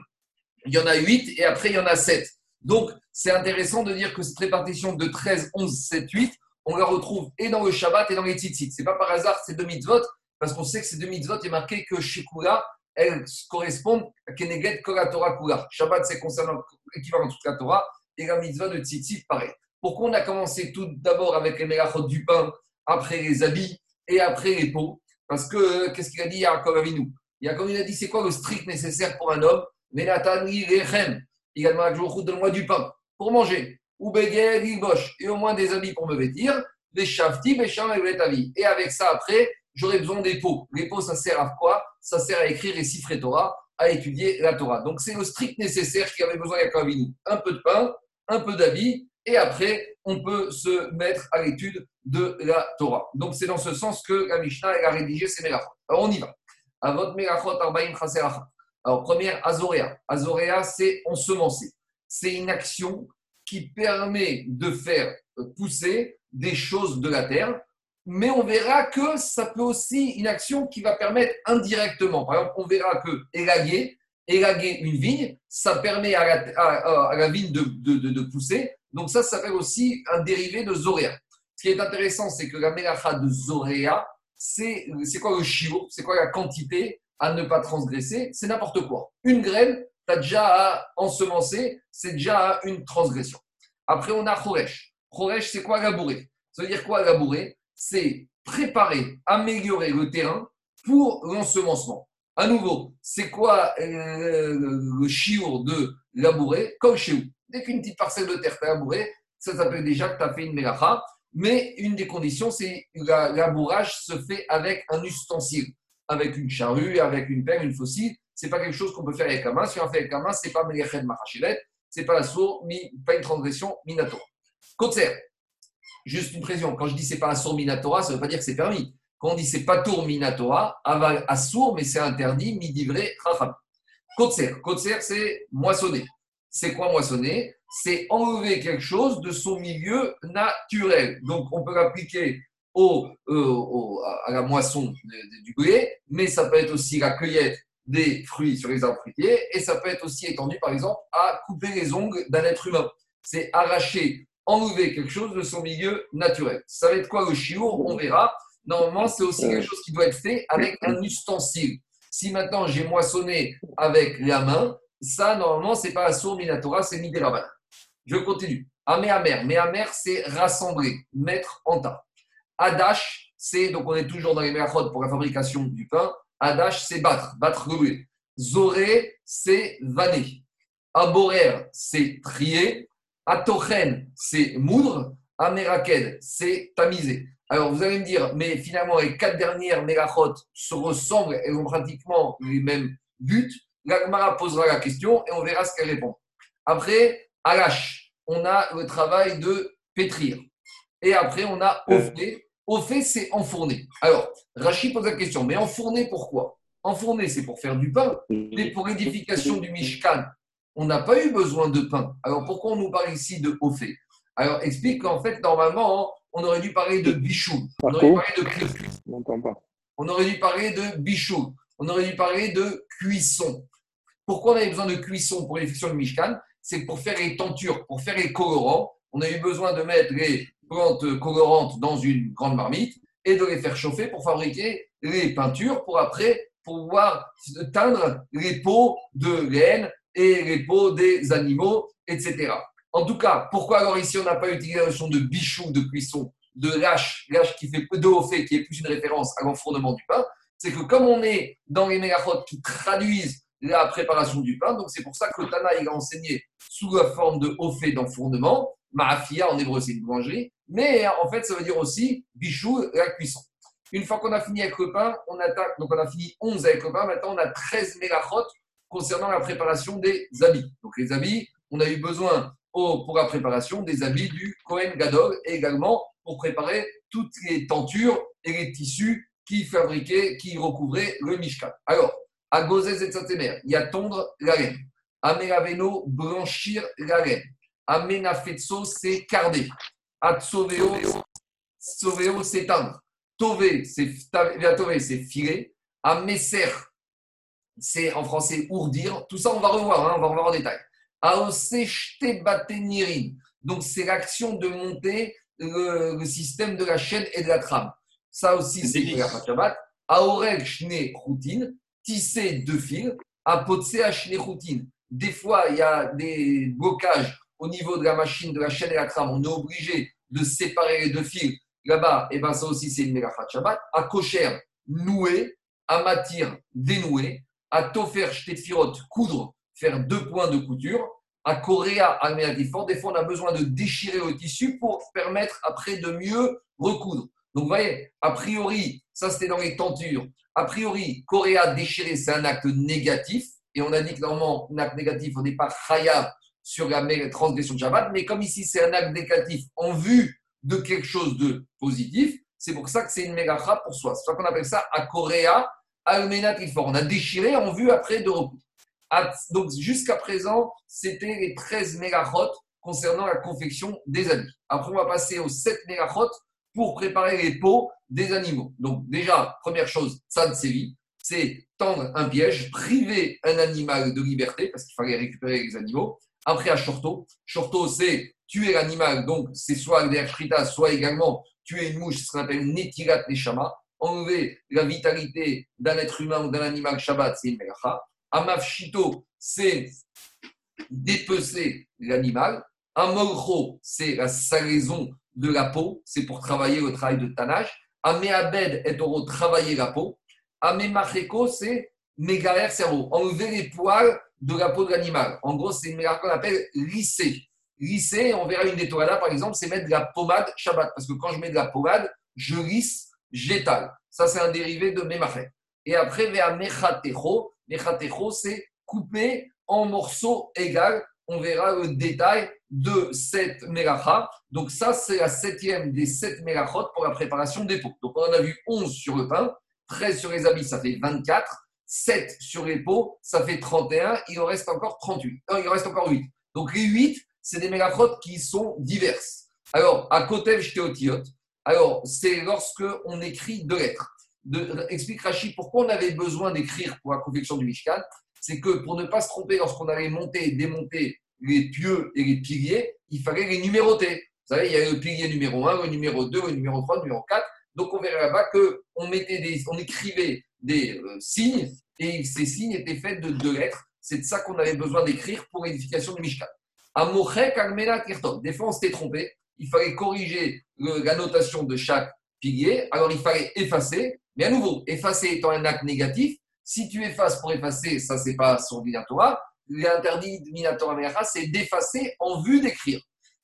y en a 8, et après il y en a 7. Donc, c'est intéressant de dire que cette répartition de 13, 11, 7, 8, on la retrouve et dans le Shabbat et dans les tzitzit. Ce n'est pas par hasard ces deux mitzvot, parce qu'on sait que ces deux mitzvot est marqué que chez Kula, elles correspondent à Keneget Kol Torah Kula. Shabbat, c'est concernant l'équivalent de toute la Torah, et la mitzvah de tzitzit, pareil. Pourquoi on a commencé tout d'abord avec les mélachot du pain, après les habits et après les peaux? Parce que, qu'est-ce qu'il a dit Yaakov Avinu? Yaakov a dit c'est quoi le strict nécessaire pour un homme? Menatani Rechem. Il a demandé donne-moi du pain pour manger. Ou Bosh. Et au moins des habits pour me vêtir. Les Shafti, Besham et Et avec ça, après, j'aurais besoin des pots. Les pots, ça sert à quoi? Ça sert à écrire les chiffres Torah, à étudier la Torah. Donc c'est le strict nécessaire qu'il avait besoin Yaakov Avinu. Un peu de pain, un peu d'habits et après, on peut se mettre à l'étude de la Torah. Donc, c'est dans ce sens que la Mishnah a rédigé ses mélachot. Alors, on y va. Avot mélachot arbaim Alors, première, azorea. Azorea, c'est ensemencer. C'est une action qui permet de faire pousser des choses de la terre, mais on verra que ça peut aussi une action qui va permettre indirectement. Par exemple, on verra que élaguer, élaguer une vigne, ça permet à la, vigne de pousser, donc ça, ça s'appelle aussi un dérivé de Zoréa. Ce qui est intéressant, c'est que la mélacha de Zoréa, c'est quoi le chiot? C'est quoi la quantité à ne pas transgresser? C'est n'importe quoi. Une graine, tu as déjà à ensemencer, c'est déjà une transgression. Après, on a Choresh. Choresh, c'est quoi labourer? Ça veut dire quoi labourer? C'est préparer, améliorer le terrain pour l'ensemencement. À nouveau, c'est quoi euh, le chiour de labourer? Comme chez vous. Dès qu'une petite parcelle de terre t'a labouré, ça s'appelle déjà que tu fait une mélacha. Mais une des conditions, c'est que le labourage se fait avec un ustensile, avec une charrue, avec une pelle, une fossile. Ce n'est pas quelque chose qu'on peut faire avec la main. Si on fait avec la main, ce n'est pas Melechet Machachelet, ce n'est pas la pas une transgression minatora. Kotser, juste une précision. Quand je dis c'est pas sourd minatora, ça ne veut pas dire que c'est permis. Quand on dit c'est pas tour minatora, sourd, mais c'est interdit, midivré, racham. Kotser, Kotser, c'est moissonner. C'est quoi moissonner? C'est enlever quelque chose de son milieu naturel. Donc, on peut l'appliquer euh, à la moisson du blé, mais ça peut être aussi la cueillette des fruits sur les arbres fruitiers, et ça peut être aussi étendu, par exemple, à couper les ongles d'un être humain. C'est arracher, enlever quelque chose de son milieu naturel. Ça va être quoi le chiour On verra. Normalement, c'est aussi quelque chose qui doit être fait avec un ustensile. Si maintenant j'ai moissonné avec la main, ça, normalement, c'est pas Assour Minatora, c'est Midéraban. Je continue. Améamer. Méamer, c'est rassembler, mettre en tas. Adash, c'est, donc on est toujours dans les méachodes pour la fabrication du pain. Adash, c'est battre, battre le. Zoré, c'est vanner. Aborer, c'est trier. Atochen, c'est moudre. Améraked, c'est tamiser. Alors vous allez me dire, mais finalement, les quatre dernières mélachotes se ressemblent et ont pratiquement les mêmes buts. L'Agmara posera la question et on verra ce qu'elle répond. Après, Alash, on a le travail de pétrir. Et après, on a Ophé. Ophé, c'est enfourner. Alors, Rachid pose la question, mais enfourner pourquoi Enfourner, c'est pour faire du pain, mais pour l'édification du Mishkan, on n'a pas eu besoin de pain. Alors, pourquoi on nous parle ici de Ophé Alors, explique qu'en fait, normalement, on aurait dû parler de bichou. On aurait dû parler de On aurait dû parler de bichou. On aurait dû parler de cuisson. Pourquoi on avait besoin de cuisson pour l'effectuation de Mishkan? C'est pour faire les tentures, pour faire les colorants. On a eu besoin de mettre les plantes colorantes dans une grande marmite et de les faire chauffer pour fabriquer les peintures pour après pouvoir teindre les peaux de laine et les peaux des animaux, etc. En tout cas, pourquoi alors ici on n'a pas utilisé la notion de bichou de cuisson, de lâche, lâche qui fait de fait, qui est plus une référence à l'enfournement du pain? C'est que comme on est dans les mégachot qui traduisent la préparation du pain, donc c'est pour ça que Tana il a enseigné sous la forme de haut fait d'enfournement, Maafia en hébreu c'est une boulangerie, mais en fait ça veut dire aussi bichou, la cuisson. Une fois qu'on a fini avec le pain, on attaque, donc on a fini 11 avec le pain, maintenant on a 13 mégachot concernant la préparation des habits. Donc les habits, on a eu besoin pour la préparation des habits du Kohen Gadol et également pour préparer toutes les tentures et les tissus qui fabriquaient, qui recouvraient le Mishkan. Alors, à et Tzatemer, il y a tondre la laine. À Meraveno, blanchir la laine. À Menafetso, c'est carder. À Tsoveo, c'est teindre. Tové, c'est filer. À Messer, c'est en français ourdir. Tout ça, on va revoir, hein, on va revoir en détail. Donc, c'est l'action de monter le, système de la chaîne et de la trame. Ça aussi, c'est la Shabbat. Aoreg shne routine, tisser deux fils. Apotse shne routine. Des fois, il y a des blocages au niveau de la machine, de la chaîne et la trame. On est obligé de séparer les deux fils. Là-bas, et eh ben ça aussi, c'est une Melachat Shabbat. À Kocher, nouer. À Matir, dénouer. À Tofer Shtefirot, coudre faire deux points de couture. À Coréa, à Des fois, on a besoin de déchirer le tissu pour permettre après de mieux recoudre. Donc, vous voyez, a priori, ça c'était dans les tentures. A priori, Coréa déchirer, c'est un acte négatif. Et on a dit que normalement, un acte négatif, on n'est pas khayab sur la transgression de Shabbat. Mais comme ici, c'est un acte négatif en vue de quelque chose de positif, c'est pour ça que c'est une méga pour soi. C'est pour ça qu'on appelle ça à Coréa, On a déchiré en vue après de recoudre. Donc jusqu'à présent, c'était les 13 mégachot concernant la confection des habits. Après, on va passer aux 7 mégachot pour préparer les peaux des animaux. Donc déjà, première chose, ça série, c'est tendre un piège, priver un animal de liberté, parce qu'il fallait récupérer les animaux. Après, à Shorto. Shorto, c'est tuer l'animal, donc c'est soit der shrita, soit également tuer une mouche, ce qu'on appelle netirat neshama. Enlever la vitalité d'un être humain ou d'un animal Shabbat, c'est une melacha. C'est dépecer l'animal. Un c'est la salaison de la peau, c'est pour travailler le travail de tannage. Améabed est pour travailler la peau. Amémacheko, c'est mégaère cerveau, enlever les poils de la peau de l'animal. En gros, c'est une qu'on appelle lisser. Lisser, on verra une des par exemple, c'est mettre de la pommade Shabbat. Parce que quand je mets de la pommade, je lisse, j'étale. Ça, c'est un dérivé de mémaché. Et après, vers mechatecho, Mechatecho, c'est couper en morceaux égaux. On verra le détail de cette melacha. Donc, ça, c'est la septième des sept melachot pour la préparation des pots. Donc, on en a vu 11 sur le pain, 13 sur les habits, ça fait 24, 7 sur les pots, ça fait 31, il en reste encore 38. Non, il en reste encore 8. Donc, les 8, c'est des melachot qui sont diverses. Alors, à Kotev Shteotiot, alors, c'est lorsque on écrit deux lettres explique Rachid pourquoi on avait besoin d'écrire pour la confection du Mishkan. C'est que pour ne pas se tromper lorsqu'on allait monter et démonter les pieux et les piliers, il fallait les numéroter. Vous savez, il y avait le pilier numéro 1, le numéro 2, le numéro 3, le numéro 4. Donc on verrait là-bas qu'on mettait on écrivait des euh, signes et ces signes étaient faits de deux lettres. C'est de ça qu'on avait besoin d'écrire pour l'édification du Mishkan. Des fois, on s'était trompé. Il fallait corriger la notation de chaque pilier. Alors, il fallait effacer. Mais à nouveau, effacer étant un acte négatif, si tu effaces pour effacer, ça, c'est pas son Minatora. L'interdit de Minatora c'est d'effacer en vue d'écrire.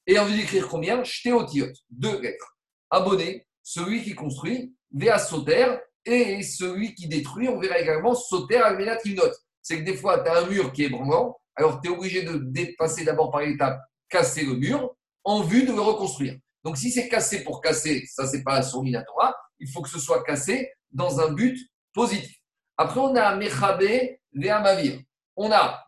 Et en vue d'écrire combien? Shtéotiot, deux lettres. Abonné, celui qui construit, Véa Soter, et celui qui détruit, on verra également Soter Almenat note. C'est que des fois, tu as un mur qui est branlant, alors tu es obligé de dépasser d'abord par l'étape casser le mur en vue de le reconstruire. Donc si c'est cassé pour casser, ça c'est pas son Minatora, il faut que ce soit cassé dans un but positif. Après, on a Mechabé et Amavir. On a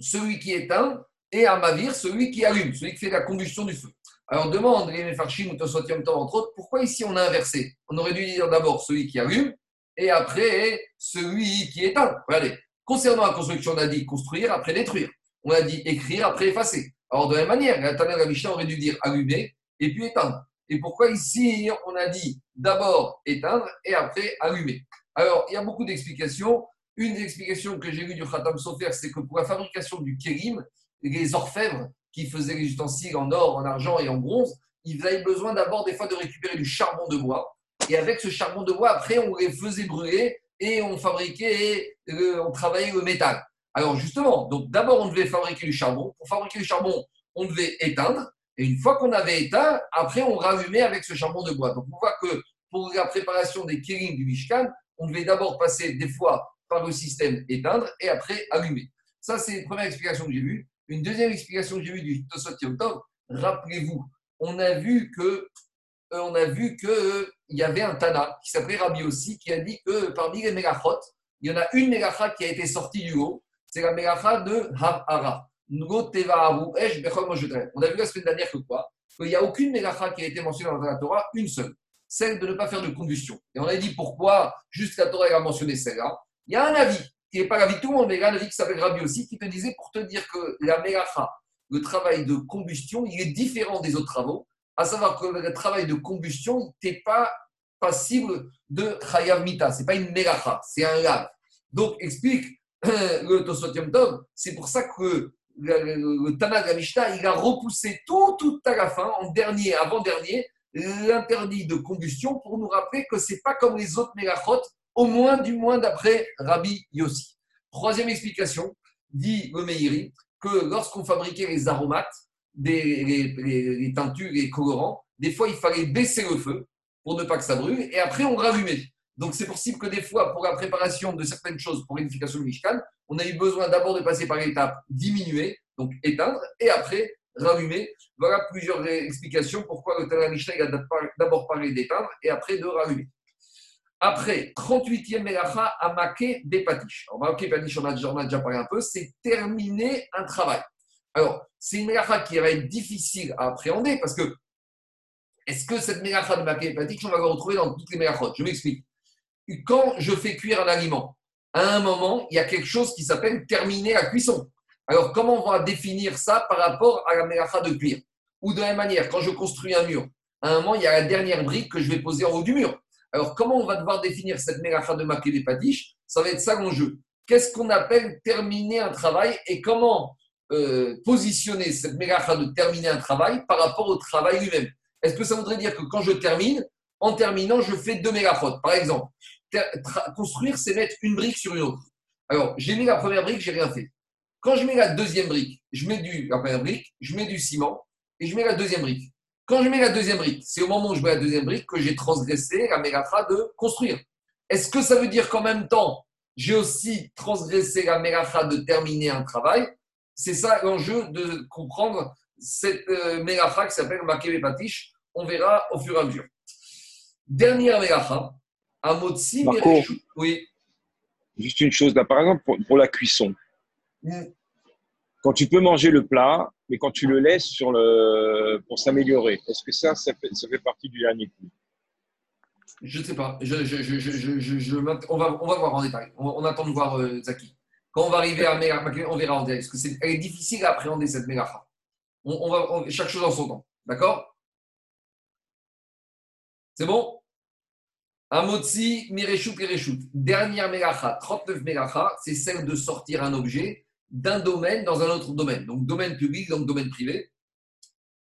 celui qui éteint et Amavir, celui qui allume, celui qui fait la combustion du feu. Alors, demande les Mefarchim ou temps, entre autres, pourquoi ici on a inversé On aurait dû dire d'abord celui qui allume et après celui qui éteint. Regardez, concernant la construction, on a dit construire après détruire. On a dit écrire après effacer. Alors, de la même manière, la la Mishnah aurait dû dire allumer et puis éteindre. Et pourquoi ici on a dit d'abord éteindre et après allumer? Alors, il y a beaucoup d'explications. Une des explications que j'ai vues du Khatam Sofer, c'est que pour la fabrication du kérim, les orfèvres qui faisaient les ustensiles en or, en argent et en bronze, ils avaient besoin d'abord des fois de récupérer du charbon de bois Et avec ce charbon de bois, après, on les faisait brûler et on fabriquait, et, on travaillait le métal. Alors justement, donc d'abord, on devait fabriquer du charbon. Pour fabriquer du charbon, on devait éteindre. Et une fois qu'on avait éteint, après, on rallumait avec ce charbon de bois. Donc on voit que pour la préparation des kérings du Mishkan, on devait d'abord passer des fois par le système éteindre et après allumer. Ça, c'est une première explication que j'ai vue. Une deuxième explication que j'ai vue du Tosot Yom rappelez-vous, on a vu que euh, on a vu euh, y avait un Tana qui s'appelait Rabbi aussi, qui a dit que parmi les Megachot, il y en a une Megacha qui a été sortie du haut, c'est la Megacha de Havara. On a vu la semaine dernière que quoi? Qu'il n'y a aucune Megacha qui a été mentionnée dans la Torah, une seule, celle de ne pas faire de combustion. Et on a dit pourquoi juste la Torah a mentionné celle-là. Il y a un avis qui n'est pas l'avis de tout le monde, mais il y a un avis qui s'appelle Rabbi aussi, qui te disait pour te dire que la Megacha, le travail de combustion, il est différent des autres travaux à savoir que le travail de combustion n'est pas passible de Chayav Mita. Ce n'est pas une Melacha, c'est un lave. Donc, explique le Tosotium Tov, c'est pour ça que le, le il a repoussé tout, tout à la fin, en dernier, avant-dernier, l'interdit de combustion pour nous rappeler que ce n'est pas comme les autres Melachot, au moins du moins d'après Rabbi Yossi. Troisième explication, dit le Meiri, que lorsqu'on fabriquait les aromates, des, les, teintures, les colorants, des fois il fallait baisser le feu pour ne pas que ça brûle, et après on rallumait. Donc c'est possible que des fois, pour la préparation de certaines choses pour l'édification du Mishkan, on a eu besoin d'abord de passer par l'étape diminuer, donc éteindre, et après rallumer. Voilà plusieurs explications pourquoi le Tana Mishnah a d'abord parlé d'éteindre et après de rallumer. Après, 38e Melacha, Amake des Patish. Alors, Amake Patish, on a déjà parlé un peu, c'est terminer un travail. Alors, c'est une mélacha qui va être difficile à appréhender parce que est-ce que cette mélacha de maquet hépatique, on va le retrouver dans toutes les mélachot Je m'explique. Quand je fais cuire un aliment, à un moment, il y a quelque chose qui s'appelle terminer la cuisson. Alors, comment on va définir ça par rapport à la mélacha de cuire Ou de la même manière, quand je construis un mur, à un moment, il y a la dernière brique que je vais poser en haut du mur. Alors, comment on va devoir définir cette mélacha de maquet hépatique Ça va être ça l'enjeu. Qu'est-ce qu'on appelle terminer un travail et comment euh, positionner cette mégacha de terminer un travail par rapport au travail lui-même? Est-ce que ça voudrait dire que quand je termine, en terminant, je fais deux mégaphotes Par exemple, construire, c'est mettre une brique sur une autre. Alors, j'ai mis la première brique, j'ai rien fait. Quand je mets la deuxième brique, je mets du, la première brique, je mets du ciment et je mets la deuxième brique. Quand je mets la deuxième brique, c'est au moment où je mets la deuxième brique que j'ai transgressé la mégacha de construire. Est-ce que ça veut dire qu'en même temps, j'ai aussi transgressé la mégacha de terminer un travail? C'est ça l'enjeu de comprendre cette euh, qui s'appelle Makebe Patish. On verra au fur et à mesure. Dernière mélacha, Amotsi Oui. Juste une chose là, par exemple, pour, la cuisson. Quand tu peux manger le plat, mais quand tu le laisses pour s'améliorer, est-ce que ça, ça fait, partie du dernier coup? Je ne sais pas. On, va, on voir en détail. On, attend de voir euh, Zaki. Quand on va arriver à Mélacha, on verra en direct. Parce que est, elle est difficile à appréhender cette Mélacha. On, va, chaque chose en son temps. D'accord? C'est bon? Amotsi, Mireshut, Mireshut. Dernière Mélacha, 39 Mélacha, c'est celle de sortir un objet d'un domaine dans un autre domaine. Donc domaine public, donc domaine privé.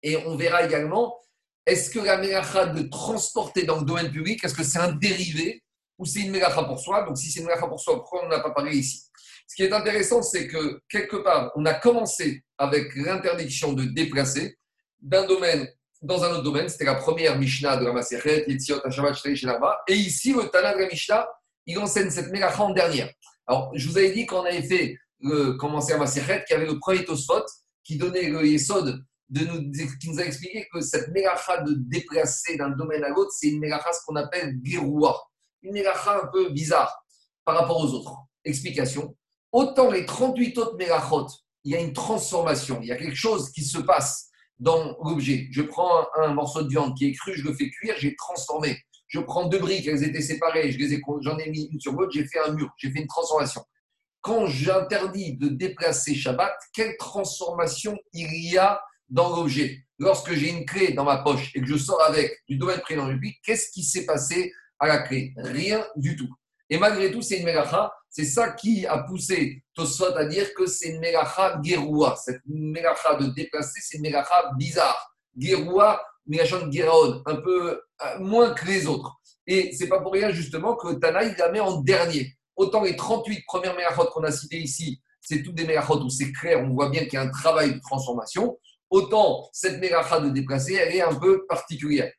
Et on verra également, est-ce que la Mélacha de transporter dans le domaine public, est-ce que c'est un dérivé ou c'est une Mélacha pour soi? Donc si c'est une Mélacha pour soi, pourquoi on n'a pas parlé ici? Ce qui est intéressant, c'est que quelque part, on a commencé avec l'interdiction de déplacer d'un domaine dans un autre domaine. C'était la première Mishnah de la Maseret, Et ici, le Tana de la Mishnah, il enseigne cette mélacha en dernière. Alors, je vous avais dit qu'on avait fait le, commencer à Maseret, qui avait le premier Tosfot, qui donnait le Yesod, de nous, qui nous a expliqué que cette mélacha de déplacer d'un domaine à l'autre, c'est une mélacha, ce qu'on appelle Geroua. Une mélacha un peu bizarre par rapport aux autres. Explication. Autant les 38 autres mégachot, il y a une transformation, il y a quelque chose qui se passe dans l'objet. Je prends un, morceau de viande qui est cru, je le fais cuire, j'ai transformé. Je prends deux briques, elles étaient séparées, j'en ai, mis une sur l'autre, j'ai fait un mur, j'ai fait une transformation. Quand j'interdis de déplacer Shabbat, quelle transformation il y a dans l'objet? Lorsque j'ai une clé dans ma poche et que je sors avec du domaine le public, qu'est-ce qui s'est passé à la clé? Rien du tout. Et malgré tout, c'est une mélacha. C'est ça qui a poussé Tosfot à dire que c'est une mélacha guéroua. Cette mélacha de déplacer, c'est une mélacha bizarre. Guéroua, mégachon guéraon, un peu euh, moins que les autres. Et c'est pas pour rien justement que Tana, il la met en dernier. Autant les 38 premières Merachot qu'on a citées ici, c'est toutes des Merachot où c'est clair, on voit bien qu'il y a un travail de transformation. Autant cette Meracha de déplacer, elle est un peu particulière.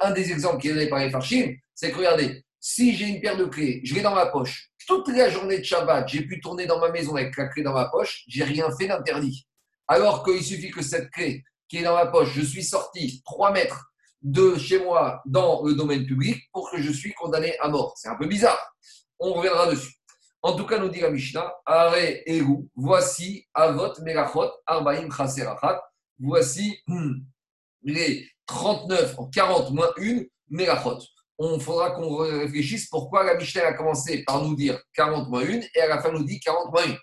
Un des exemples qui est donné par les Farshim, c'est que regardez, si j'ai une paire de clés, je l'ai dans ma poche, toute la journée de Shabbat, j'ai pu tourner dans ma maison avec la clé dans ma poche, j'ai rien fait d'interdit. Alors qu'il suffit que cette clé qui est dans ma poche, je suis sorti 3 mètres de chez moi dans le domaine public pour que je suis condamné à mort. C'est un peu bizarre. On reviendra dessus. En tout cas, nous dit la Mishnah, Are Eru, voici Avot Melachot Arbaim Chaserachat, voici hmm, les 39, 40 moins 1 Melachot on faudra qu'on réfléchisse pourquoi la Mishnah a commencé par nous dire 40 moins 1 et à la fin nous dit 40 moins 1.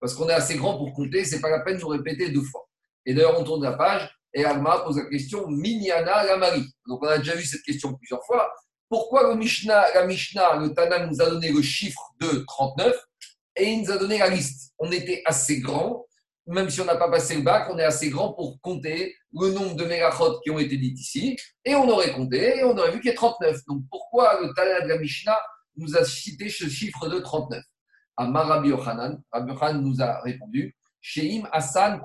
Parce qu'on est assez grand pour compter, c'est pas la peine de nous répéter deux fois. Et d'ailleurs, on tourne la page et Alma pose la question Minyana la Marie. Donc on a déjà vu cette question plusieurs fois. Pourquoi le Mishnah, la Mishnah, le Tana nous a donné le chiffre de 39 et il nous a donné la liste. On était assez grand même si on n'a pas passé le bac, on est assez grand pour compter le nombre de mégachot qui ont été dites ici, et on aurait compté, et on aurait vu qu'il y a 39. Donc pourquoi le Talmud de la Mishnah nous a cité ce chiffre de 39 Amar Rabbi Yochanan, Rabbi nous a répondu, Sheim Hassan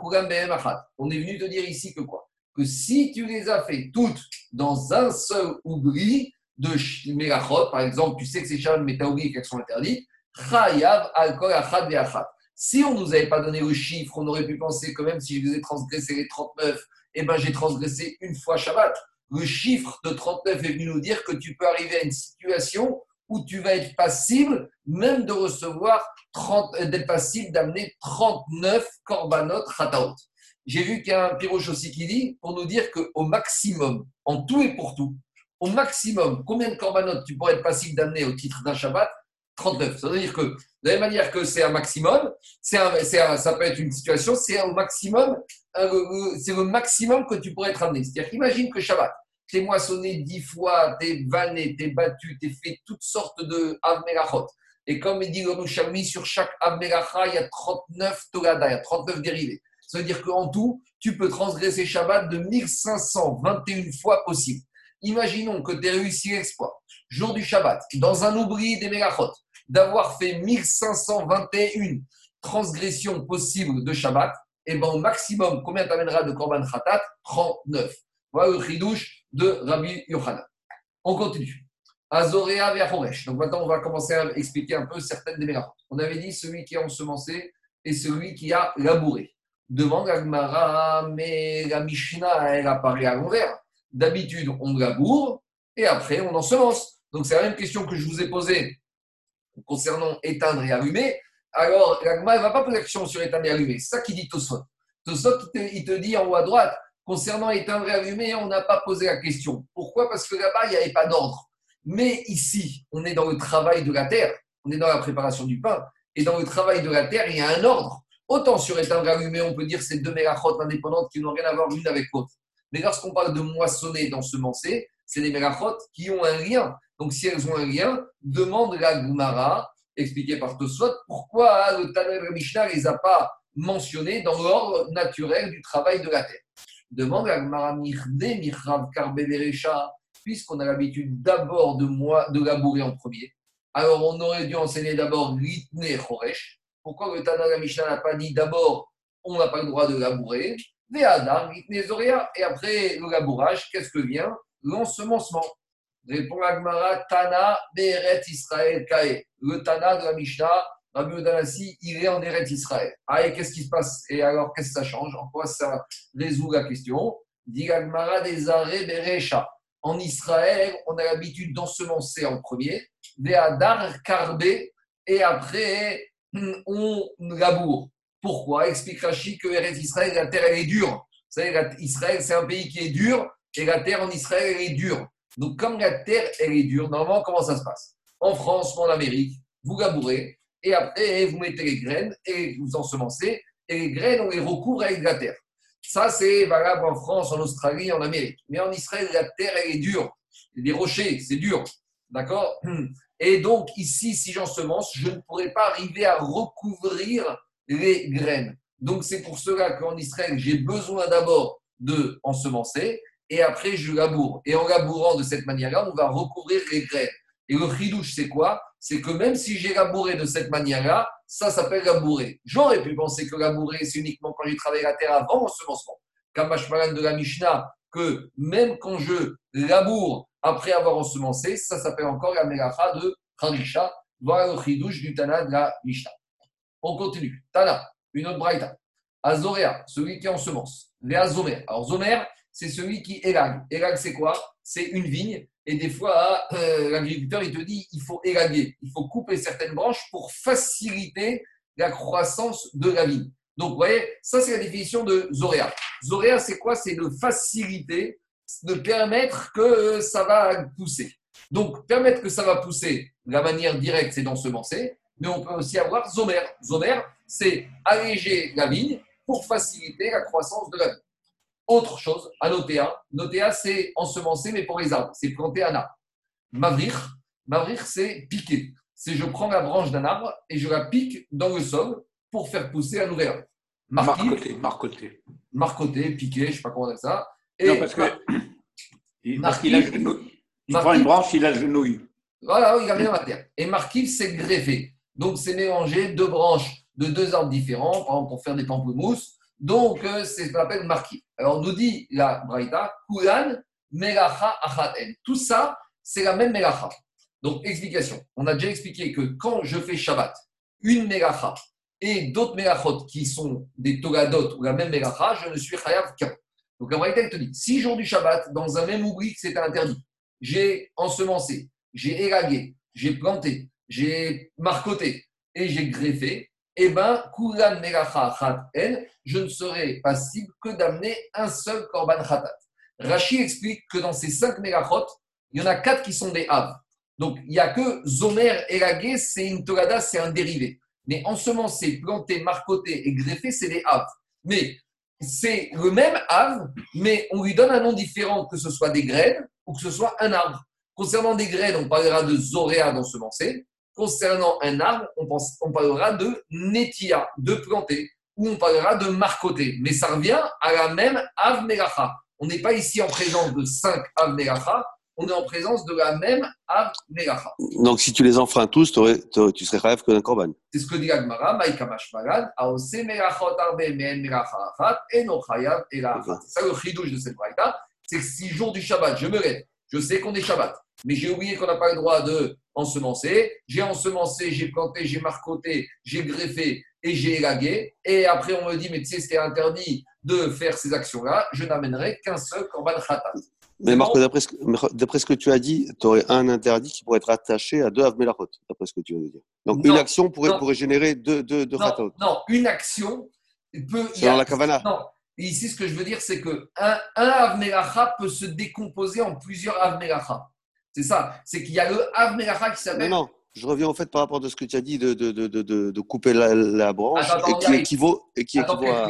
On est venu te dire ici que quoi? Que si tu les as fait toutes dans un seul oubli de mégachot, par exemple, tu sais que ces charges métaoubliques qu'elles sont interdites, Chayav Alkol Achad Ve'achat. Si on ne nous avait pas donné le chiffre, on aurait pu penser que même si je vous ai transgressé les 39, eh ben, j'ai transgressé une fois Shabbat. Le chiffre de 39 est venu nous dire que tu peux arriver à une situation où tu vas être passible même de recevoir 30, euh, d'être passible d'amener 39 korbanot chataot. J'ai vu qu'il y a un piroche aussi qui dit, pour nous dire qu'au maximum, en tout et pour tout, au maximum, combien de korbanot tu pourrais être passible d'amener au titre d'un Shabbat? 39. Ça veut dire que, de la même manière que c'est un maximum, c'est ça peut être une situation, c'est au maximum, euh, c'est le maximum que tu pourrais être amené. C'est-à-dire qu'imagine que Shabbat, t'es moissonné dix fois, t'es vanné, t'es battu, t'es fait toutes sortes de Avmelachot. Et comme il dit le Rouchami, sur chaque Avmelacha, il y a 39 Togada, il y a 39 dérivés. Ça veut dire qu'en tout, tu peux transgresser Shabbat de 1521 fois possible. Imaginons que tu réussi l'exploit, jour du Shabbat, dans un oubli des Melachot, d'avoir fait 1521 transgressions possibles de Shabbat, et bien au maximum, combien t'amènera de Korban Khatat? 39. Voilà le chidouche de Rabbi Yochanan. On continue. Azorea Veachoresh. Donc maintenant, on va commencer à expliquer un peu certaines des mélachot. On avait dit celui qui a ensemencé et celui qui a labouré. Demande Agmara, mais la Mishnah, elle apparaît à l'envers. D'habitude, on laboure et après, on ensemence. Donc c'est la même question que je vous ai posée concernant éteindre et allumer, alors l'agma ne va pas poser la question sur éteindre et allumer. C'est ça qui dit Tosfot. Tosfot, il te, dit en haut à droite, concernant éteindre et allumer, on n'a pas posé la question. Pourquoi? Parce que là-bas, il n'y avait pas d'ordre. Mais ici, on est dans le travail de la terre, on est dans la préparation du pain, et dans le travail de la terre, il y a un ordre. Autant sur éteindre et allumer, on peut dire c'est deux mélachot indépendantes qui n'ont rien à voir l'une avec l'autre. Mais lorsqu'on parle de moissonner, d'ensemencer, c'est des mélachot qui ont un lien. Donc, si elles ont un lien, demande la Gumara, expliqué par Tosfot, pourquoi le Tanakh Mishnah ne les a pas mentionnés dans l'ordre naturel du travail de la terre. Demande la Gumara puisqu'on a l'habitude d'abord de, de labourer en premier. Alors, on aurait dû enseigner d'abord Ritne Choresh. Pourquoi le Tanakh Mishnah n'a pas dit d'abord on n'a pas le droit de labourer? Et après le labourage, qu'est-ce que vient? L'ensemencement. Répond Agmara, Tana, Beret Israël, Kae. Le Tana de la Mishnah, Rabbi Odanassi, il est en Eret Israël. Ah, et qu'est-ce qui se passe? Et alors, qu'est-ce que ça change? En quoi ça résout la question? Dit Agmara des arrêts Berecha. En Israël, on a l'habitude d'ensemencer en premier, Ve'adar Karbe, et après, on laboure. Pourquoi Explique Rashi que Eret Israël, la terre, elle est dure? Vous savez, Israël, c'est un pays qui est dur, et la terre en Israël, elle est dure. Donc, comme la terre, elle est dure, normalement, comment ça se passe? En France ou en Amérique, vous labourez et après, vous mettez les graines et vous ensemencez. Et les graines, on les recouvre avec la terre. Ça, c'est valable en France, en Australie, en Amérique. Mais en Israël, la terre, elle est dure. Des rochers, c'est dur. D'accord? Et donc, ici, si j'ensemence, je ne pourrais pas arriver à recouvrir les graines. Donc, c'est pour cela qu'en Israël, j'ai besoin d'abord de ensemencer et après je laboure. Et en labourant de cette manière-là, on va recouvrir les graines. Et le chidouche, c'est quoi? C'est que même si j'ai labouré de cette manière-là, ça s'appelle labourer. J'aurais pu penser que labourer, c'est uniquement quand j'ai travaillé la terre avant l'ensemencement. Comme de la Mishnah, que même quand je laboure après avoir ensemencé, ça s'appelle encore la melacha de Harisha. Voilà le chidouche du Tana de la Mishnah. On continue. Tana, une autre braïta. Azorea, celui qui ensemence. Les Azomer. Alors, Zomer, c'est celui qui élague. Élague, c'est quoi? C'est une vigne. Et des fois, euh, l'agriculteur, il te dit il faut élaguer. Il faut couper certaines branches pour faciliter la croissance de la vigne. Donc, vous voyez, ça, c'est la définition de Zorea. Zorea, c'est quoi? C'est de faciliter, de permettre que ça va pousser. Donc, permettre que ça va pousser, la manière directe, c'est d'ensemencer. Mais on peut aussi avoir Zomer. Zomer, c'est alléger la vigne pour faciliter la croissance de la vigne. Autre chose à noter, noter c'est ensemencer, mais pour les arbres, c'est planter un arbre. Mavrir, mavrir, c'est piquer. C'est je prends la branche d'un arbre et je la pique dans le sol pour faire pousser un nouvel arbre. Marcoté, marcoté. Marcoté, piqué, je ne sais pas comment on dit ça. Et non, parce que. Il, parce qu'il Il prend une branche, il la genouille. Voilà, il a mis la terre. Et marquif, c'est greffé. Donc, c'est mélanger deux branches de deux arbres différents, par exemple pour faire des pamplemousses. Donc, euh, c'est ce qu'on appelle marquif. Alors, nous dit la Braïta, Kulan, Melacha, Achaten. Tout ça, c'est la même Melacha. Donc, explication. On a déjà expliqué que quand je fais Shabbat, une Melacha et d'autres Melachot qui sont des Togadot ou la même Melacha, je ne suis Chayav qu'un. Donc, la Braïta, elle te dit, si jour du Shabbat, dans un même oubli c'était interdit, j'ai ensemencé, j'ai élagué, j'ai planté, j'ai marcoté et j'ai greffé, eh bien, je ne serai passible que d'amener un seul Korban Khatat. Rashi explique que dans ces cinq Melachot, il y en a quatre qui sont des Hav. Donc, il n'y a que Zomer élagué, c'est une Torada, c'est un dérivé. Mais ensemencer, planter, marcoter et greffer, c'est des Hav. Mais c'est le même Hav, mais on lui donne un nom différent, que ce soit des graines ou que ce soit un arbre. Concernant des graines, on parlera de Zoréa d'ensemencer. Concernant un arbre, on, pense, on parlera de Netia, de planter, ou on parlera de marcoter. Mais ça revient à la même Av On n'est pas ici en présence de cinq Av on est en présence de la même Av Donc si tu les enfreins tous, tu serais rêve que d'un korban. C'est ce que dit Agmara, Maïkamash Magad, Aose Melachot Arbe Men Melacha Achat, Eno Chayav C'est ça le chidouche de cette braïta, c'est que si jour du Shabbat, je me lève, je sais qu'on est Shabbat, mais j'ai oublié qu'on n'a pas le droit de ensemencer. J'ai ensemencé, j'ai planté, j'ai marcoté, j'ai greffé et j'ai élagué. Et après, on me dit, mais tu sais, c'était interdit de faire ces actions-là. Je n'amènerai qu'un seul korban khatat. Mais Marco, d'après ce, que tu as dit, tu aurais un interdit qui pourrait être attaché à deux Avmelachot, d'après ce que tu veux dire. Donc une action pourrait, pourrait générer deux, deux, deux non, non, une action peut. C'est dans la Kavana. Non, et ici, ce que je veux dire, c'est que un, un peut se décomposer en plusieurs Avmelacha. C'est ça. C'est qu'il y a le Avmelacha qui s'appelle. Non, non. Je reviens en fait par rapport à ce que tu as dit de, de, de, de couper la, branche et qui équivaut, et qui Attends équivaut à.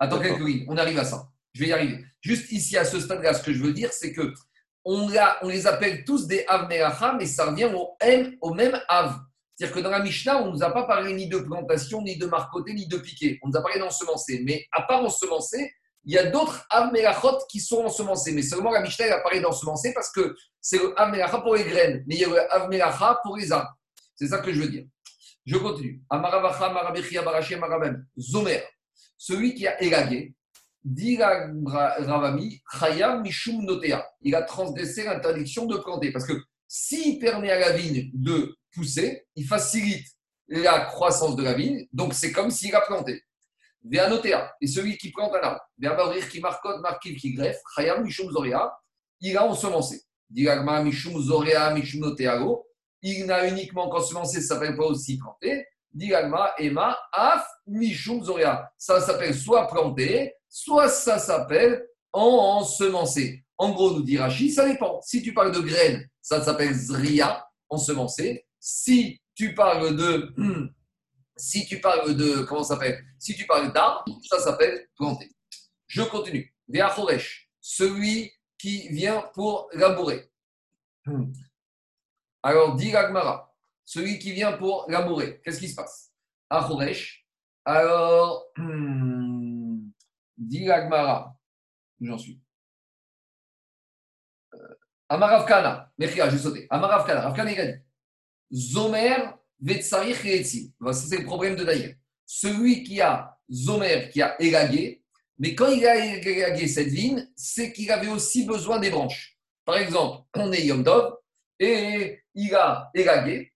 Attends quelques oui, on arrive à ça. Je vais y arriver. Juste ici, à ce stade-là, ce que je veux dire, c'est que on, on, les appelle tous des Av mais ça revient au, M, au même Av. C'est-à-dire que dans la Mishnah, on ne nous a pas parlé ni de plantation, ni de marcoté, ni de piqué. On nous a parlé d'ensemencer. Mais à part ensemencer, il y a d'autres Avmelachot qui sont ensemencés. Mais seulement la Mishnah, elle a parlé d'ensemencer parce que c'est le Avmelacha pour les graines. Mais il y a le Avmelacha pour les arbres. C'est ça que je veux dire. Je continue. Amaravacha, Marabechia, Barachem, Marabem. Zomer. Celui qui a élagué, dit Ravami, Chayam Mishum Notea. Il a transgressé l'interdiction de planter. Parce que s'il permet à la vigne de pousser, il facilite la croissance de la vigne, donc c'est comme s'il a planté. Et celui qui plante un arbre, Véabavrir qui marcote, marquive qui greffe, Chayam Mishum Zoria, il a ensemencé. Diragma Mishum Zoria, Mishum Noteago, il n'a uniquement qu'ensemencé, ça s'appelle pas aussi planter. Diragma Ema, Af Mishum Zoria. Ça s'appelle soit planter, soit ça s'appelle ensemencer. En gros, nous dit Rashi, ça dépend. Si tu parles de graines, ça s'appelle Zria, ensemencer. Si tu parles de. Si tu parles de. Ça s'appelle? Si d'arbre, ça s'appelle planter. Je continue. Véachoresh, celui qui vient pour labourer. Alors, dit Gagmara, celui qui vient pour labourer, qu'est-ce qui se passe? Achoresh, alors, dit Gagmara, j'en suis. Amarav Kana, j'ai sauté. Amarav Kana, Rav Kana, il a dit Zomer Vetsarich C'est le problème de Daïr. Celui qui a Zomer, qui a élagué, mais quand il a élagué cette vigne, c'est qu'il avait aussi besoin des branches. Par exemple, on est Yom Tov et il a élagué.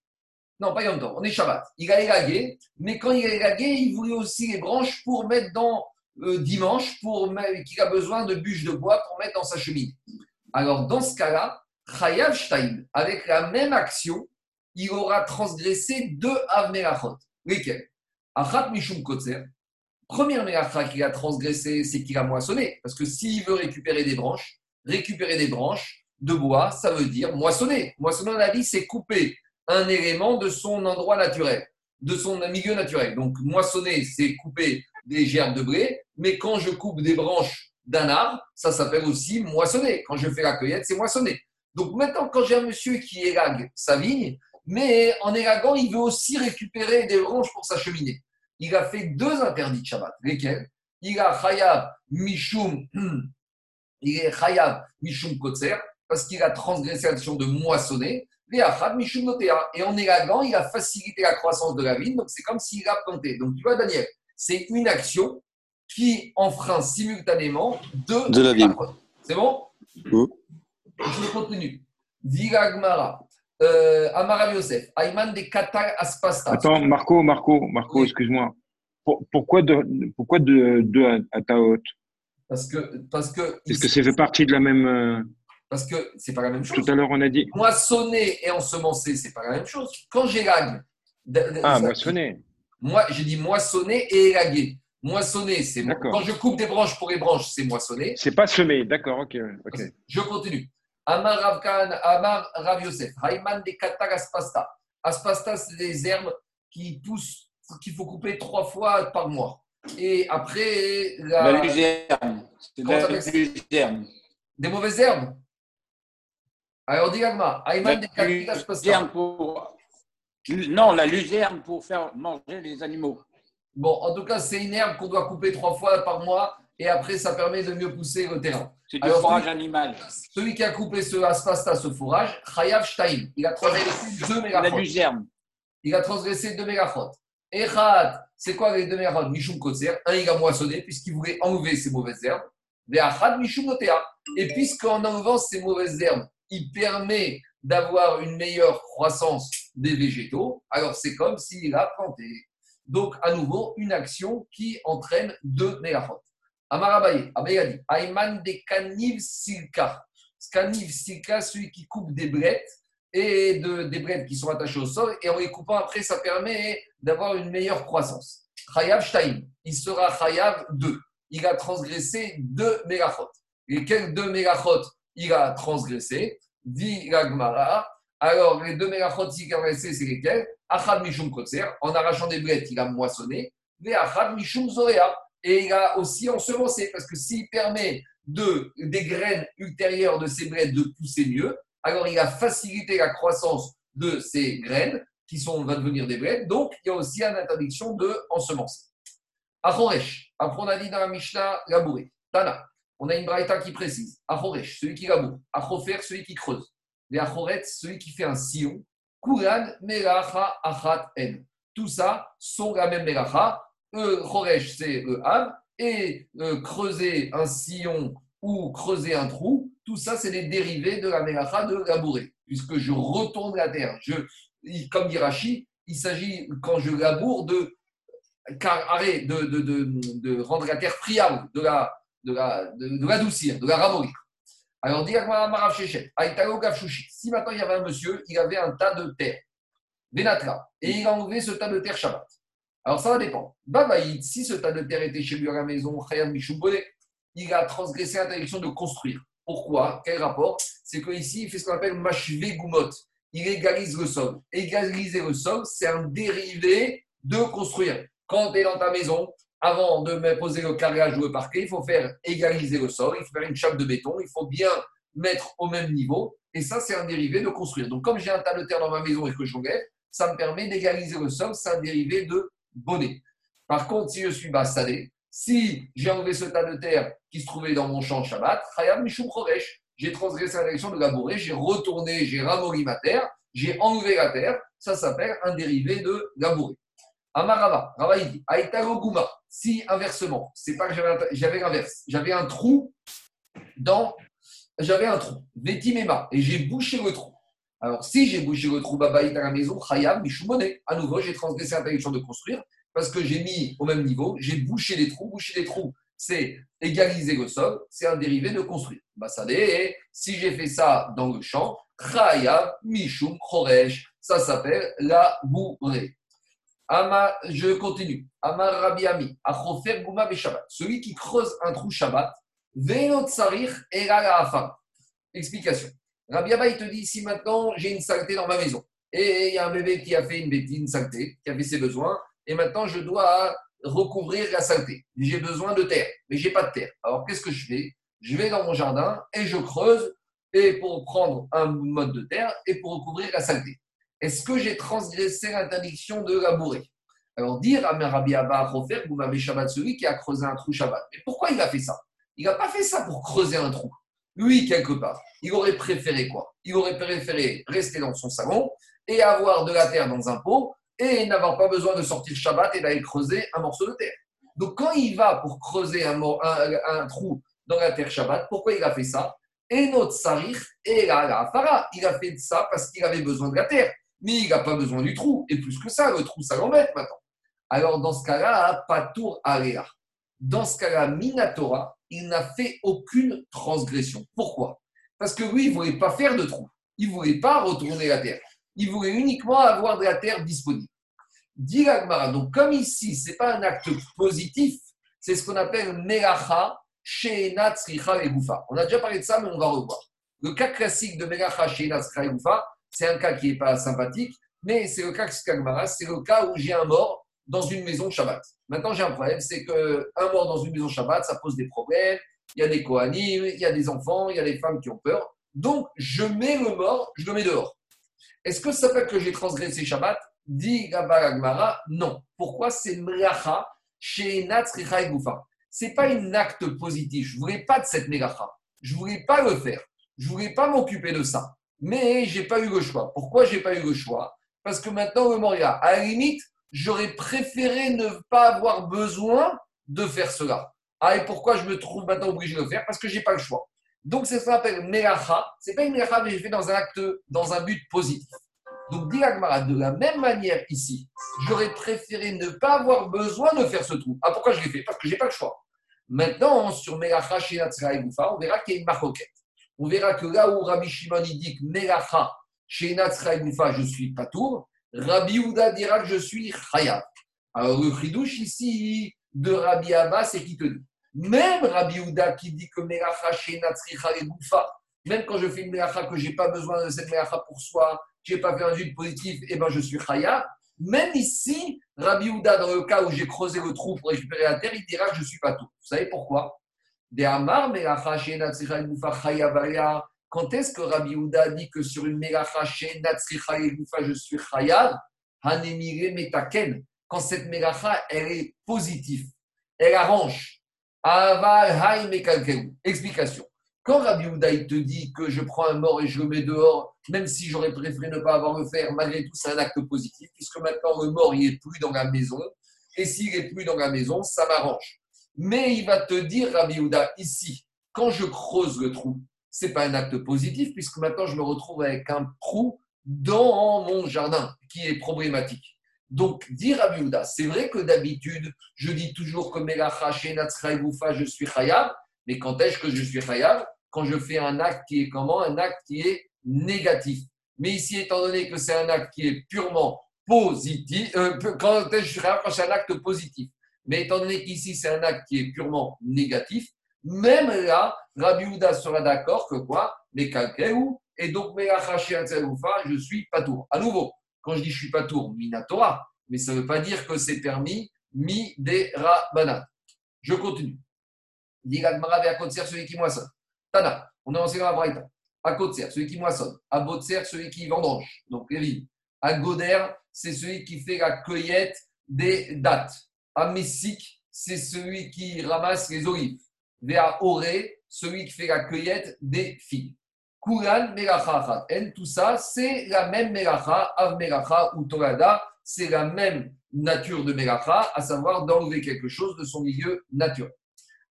Non, pas Yom Tov, on est Shabbat. Il a élagué, mais quand il a élagué, il voulait aussi les branches pour mettre dans euh, dimanche, pour qu'il a besoin de bûches de bois pour mettre dans sa cheminée. Alors, dans ce cas-là, Chayav avec la même action, il aura transgressé deux Avmerachot. Lesquels? Achat Mishum Kotzer. Première Melacha qu'il a transgressé, c'est qu'il a moissonné. Parce que s'il veut récupérer des branches, récupérer des branches de bois, ça veut dire moissonner. Moissonner dans la vie, c'est couper un élément de son endroit naturel, de son milieu naturel. Donc, moissonner, c'est couper des gerbes de blé, mais quand je coupe des branches d'un arbre, ça s'appelle aussi moissonner. Quand je fais la cueillette, c'est moissonner. Donc maintenant, quand j'ai un monsieur qui élague sa vigne, mais en élaguant, il veut aussi récupérer des branches pour sa cheminée. Il a fait deux interdits de Shabbat. Lesquels? Il a Chayab Mishum, il est Chayab Mishum Kotzer, parce qu'il a transgressé l'action de moissonner. Et en élaguant, il a facilité la croissance de la vigne, donc c'est comme s'il a planté. Donc tu vois, Daniel, c'est une action qui enfreint simultanément deux de la vie. C'est bon? Je continue. Viragmara. Euh, Amara Yosef, Ayman de Qatar Aspasta. Attends, Marco, Marco, Marco, excuse-moi. pourquoi deux pourquoi de, de à Taot Parce que. Parce que Est-ce que ça fait partie de la même. Euh, parce que c'est pas la même chose. Tout à l'heure, on a dit. Moissonner et ensemencer, c'est pas la même chose. Quand j'élague. Ah, moissonner. Moi, j'ai dit moissonner et élaguer. Moissonner, c'est quand je coupe des branches pour les branches, c'est moissonner. C'est pas semer, d'accord, ok. Je continue. Amar Ravkan, Amar Rav Yosef, Hayman de Katar Aspasta. Aspasta, c'est des herbes qui poussent, qu'il faut couper trois fois par mois. Et après. La, la luzerne. C'est Des mauvaises herbes Alors, dis Agma, Hayman de Katar Aspasta. Non, la luzerne pour faire manger les animaux. Bon, en tout cas, c'est une herbe qu'on doit couper trois fois par mois et après, ça permet de mieux pousser le terrain. C'est du fourrage animal. Celui qui a coupé ce aspasta, ce fourrage, Chayav Shtaim, il a transgressé deux mégaphrotes. La Il a transgressé deux mégaphrotes. Echad, c'est quoi les deux mégaphrotes Mishum Kotzer. Un, il a moissonné puisqu'il voulait enlever ses mauvaises herbes. Ve'achad Mishum Notea. Et puisqu'en enlevant ces mauvaises herbes, il permet d'avoir une meilleure croissance des végétaux, alors c'est comme s'il a planté. Donc, à nouveau, une action qui entraîne deux mégaphones. Amarabaye, Abaye a dit Ayman de Kaniv Silka. Kaniv Silka, celui qui coupe des brettes et de, des brettes qui sont attachées au sol, et en les coupant après, ça permet d'avoir une meilleure croissance. Chayav Shtaim, il sera Chayav 2. Il a transgressé deux mégachot. Et quels deux mégachot il a transgressé? Dit Gagmara. Alors, les deux mégachot qu'il a transgressé, c'est lesquels? Achad Mishum Kotser, en arrachant des brettes, il a moissonné. Et Achad Mishum Zorea, et il a aussi ensemencé, parce que s'il permet de, des graines ultérieures de ces brettes de pousser mieux, alors il a facilité la croissance de ces graines qui sont, vont devenir des brettes. Donc, il y a aussi une interdiction de ensemencer. Achoresh, après on a dit dans la Mishnah, labourer. Tana, on a une braïta qui précise. Achoresh, celui qui laboure. Achofer, celui qui creuse. Et Achoret, celui qui fait un sillon. Kuran, Melacha, Achat, En. Tout ça sont la même Melacha. E, Choresh, c'est E, Av. Et e, creuser un sillon ou creuser un trou, tout ça, c'est les dérivés de la Melacha de labourer. Puisque je retourne la terre. Je, comme dit Rashi, il s'agit, quand je laboure, de, de, de, de, rendre la terre friable, de la, de la, de, l'adoucir, la ramollir. Alors, dit si maintenant il y avait un monsieur, il avait un tas de terre, Benatra, et il a enlevé ce tas de terre Shabbat. Alors, ça va dépendre. Babaïd, si ce tas de terre était chez lui à la maison, il a transgressé l'interdiction de construire. Pourquoi? Quel rapport? C'est qu'ici, il fait ce qu'on appelle mashve gumot. Il égalise le sol. Égaliser le sol, c'est un dérivé de construire. Quand tu es dans ta maison, avant de poser le carrelage ou le parquet, il faut faire égaliser le sol, il faut faire une chape de béton, il faut bien mettre au même niveau. Et ça, c'est un dérivé de construire. Donc, comme j'ai un tas de terre dans ma maison et que je l'enlève, ça me permet d'égaliser le sol, c'est un dérivé de bonnet. Par contre, si je suis bassadé, si j'ai enlevé ce tas de terre qui se trouvait dans mon champ Shabbat, j'ai transgressé l'interdiction de labourer, j'ai retourné, j'ai ramolli ma terre, j'ai enlevé la terre, ça s'appelle un dérivé de labourer. Amarava, Rava il dit, si inversement, c'est pas que j'avais l'inverse, j'avais un trou dans, j'avais un trou, Vetimema, et j'ai bouché le trou. Alors, si j'ai bouché le trou Babaït à la maison, Chayam, Mishumone, à nouveau, j'ai transgressé l'interdiction de construire, parce que j'ai mis au même niveau, j'ai bouché les trous, bouché les trous, c'est égaliser le sol, c'est un dérivé de construire. Bah, si j'ai fait ça dans le champ, Chaya, Mishum, Choresh, ça s'appelle la bourrée. Ama, je continue. Amar Rabbi Ami, Achofer Gouma Shabbat. Celui qui creuse un trou Shabbat, et la Explication. Rabbi Abba, il te dit si maintenant j'ai une saleté dans ma maison et il y a un bébé qui a fait une bêtise, une saleté, qui a fait ses besoins, et maintenant je dois recouvrir la saleté. J'ai besoin de terre, mais j'ai pas de terre. Alors qu'est-ce que je fais? Je vais dans mon jardin et je creuse et pour prendre un mode de terre et pour recouvrir la saleté. Est-ce que j'ai transgressé l'interdiction de labourer? Alors dire à Rabbi Abba Rofer, vous m'avez Shabbat, celui qui a creusé un trou Shabbat. Mais pourquoi il a fait ça? Il n'a pas fait ça pour creuser un trou. Lui, quelque part, il aurait préféré quoi? Il aurait préféré rester dans son salon et avoir de la terre dans un pot et n'avoir pas besoin de sortir Shabbat et d'aller creuser un morceau de terre. Donc quand il va pour creuser un, trou dans la terre Shabbat, pourquoi il a fait ça? Et notre sarir et la, fara, il a fait ça parce qu'il avait besoin de la terre, mais il n'a pas besoin du trou. Et plus que ça, le trou, ça l'embête maintenant. Alors dans ce cas-là, pas tour aléa. Dans ce cas-là, Minatora, il n'a fait aucune transgression. Pourquoi? Parce que lui, il ne voulait pas faire de trou. Il ne voulait pas retourner la terre il voulait uniquement avoir de la terre disponible. Dit donc comme ici, ce n'est pas un acte positif, c'est ce qu'on appelle Melacha, Sheena, et Goufa. On a déjà parlé de ça, mais on va revoir. Le cas classique de Melacha, Sheena, et Goufa, c'est un cas qui n'est pas sympathique, mais c'est le cas c'est le cas où j'ai un mort dans une maison Shabbat. Maintenant, j'ai un problème, c'est qu'un mort dans une maison Shabbat, ça pose des problèmes. Il y a des Kohanim, il y a des enfants, il y a des femmes qui ont peur. Donc, je mets le mort, je le mets dehors. Est-ce que ça fait que j'ai transgressé Shabbat? Dit Gabara non. Pourquoi? C'est Mracha chez Natsricha et Goufa. Ce n'est pas un acte positif. Je ne voulais pas de cette Meracha. Je ne voulais pas le faire. Je ne voulais pas m'occuper de ça. Mais je n'ai pas eu le choix. Pourquoi je n'ai pas eu le choix? Parce que maintenant, le Moria, à la limite, j'aurais préféré ne pas avoir besoin de faire cela. Ah, et pourquoi je me trouve maintenant obligé de le faire? Parce que je n'ai pas le choix. Donc, c'est ce qu'on appelle Melacha. Ce n'est pas une Melacha, mais je fais dans un acte, dans un but positif. Donc, dit de la même manière ici, j'aurais préféré ne pas avoir besoin de faire ce trou. Ah, pourquoi je l'ai fait? Parce que je n'ai pas le choix. Maintenant, sur Melacha chez et Goufa, on verra qu'il y a une maroquette. On verra que là où Rabbi Shimon dit que Melacha chez et Goufa, je suis patour, Rabbi Ouda dira que je suis Chayab. Alors, le chidouche ici de Rabbi Abba, c'est qui te dit? Même Rabbi Houda qui dit que Melacha et Goufa, même quand je fais une Melacha que je n'ai pas besoin de cette Melacha pour soi, je n'ai pas fait un jus positif, et eh ben je suis Chaya. Même ici, Rabbi Houda, dans le cas où j'ai creusé le trou pour récupérer la terre, il dira que je ne suis pas tout. Vous savez pourquoi? Quand est-ce que Rabbi Houda dit que sur une Melacha chez et Goufa, je suis Chayav Metaken. Quand cette Melacha, elle est positive, elle arrange. Explication. Quand Rabbi Houda te dit que je prends un mort et je le mets dehors, même si j'aurais préféré ne pas avoir le faire, malgré tout, c'est un acte positif, puisque maintenant le mort, il n'est plus dans la maison. Et s'il n'est plus dans la maison, ça m'arrange. Mais il va te dire, Rabbi Houda, ici, quand je creuse le trou, ce n'est pas un acte positif, puisque maintenant je me retrouve avec un trou dans mon jardin qui est problématique. Donc, dire à Biouda, c'est vrai que d'habitude, je dis toujours que je suis Khayab, mais quand est-ce que je suis Khayab Quand je fais un acte qui est comment? Un acte qui est négatif. Mais ici, étant donné que c'est un acte qui est purement positif, euh, quand est-ce que je suis Khayab Quand c'est un acte positif. Mais étant donné qu'ici, c'est un acte qui est purement négatif, même là, Rabbi Houda sera d'accord que quoi? Mais où? Et donc, je suis pas tout. À nouveau, quand je dis je suis pas tour, minatora, mais ça ne veut pas dire que c'est permis, mi de rabana. Je continue. Dit à Kotser, celui qui moissonne? Tana, on a enseigné à Braïta. À Kotser, celui qui moissonne? À Botser, celui qui vendange? Donc, Lévi. À Goder, c'est celui qui fait la cueillette des dates. À Messik, c'est celui qui ramasse les olives. Vers Oré, celui qui fait la cueillette des filles. Kulan melacha tout ça, c'est la même melacha, av melacha ou torada, c'est la même nature de melacha, à savoir d'enlever quelque chose de son milieu naturel.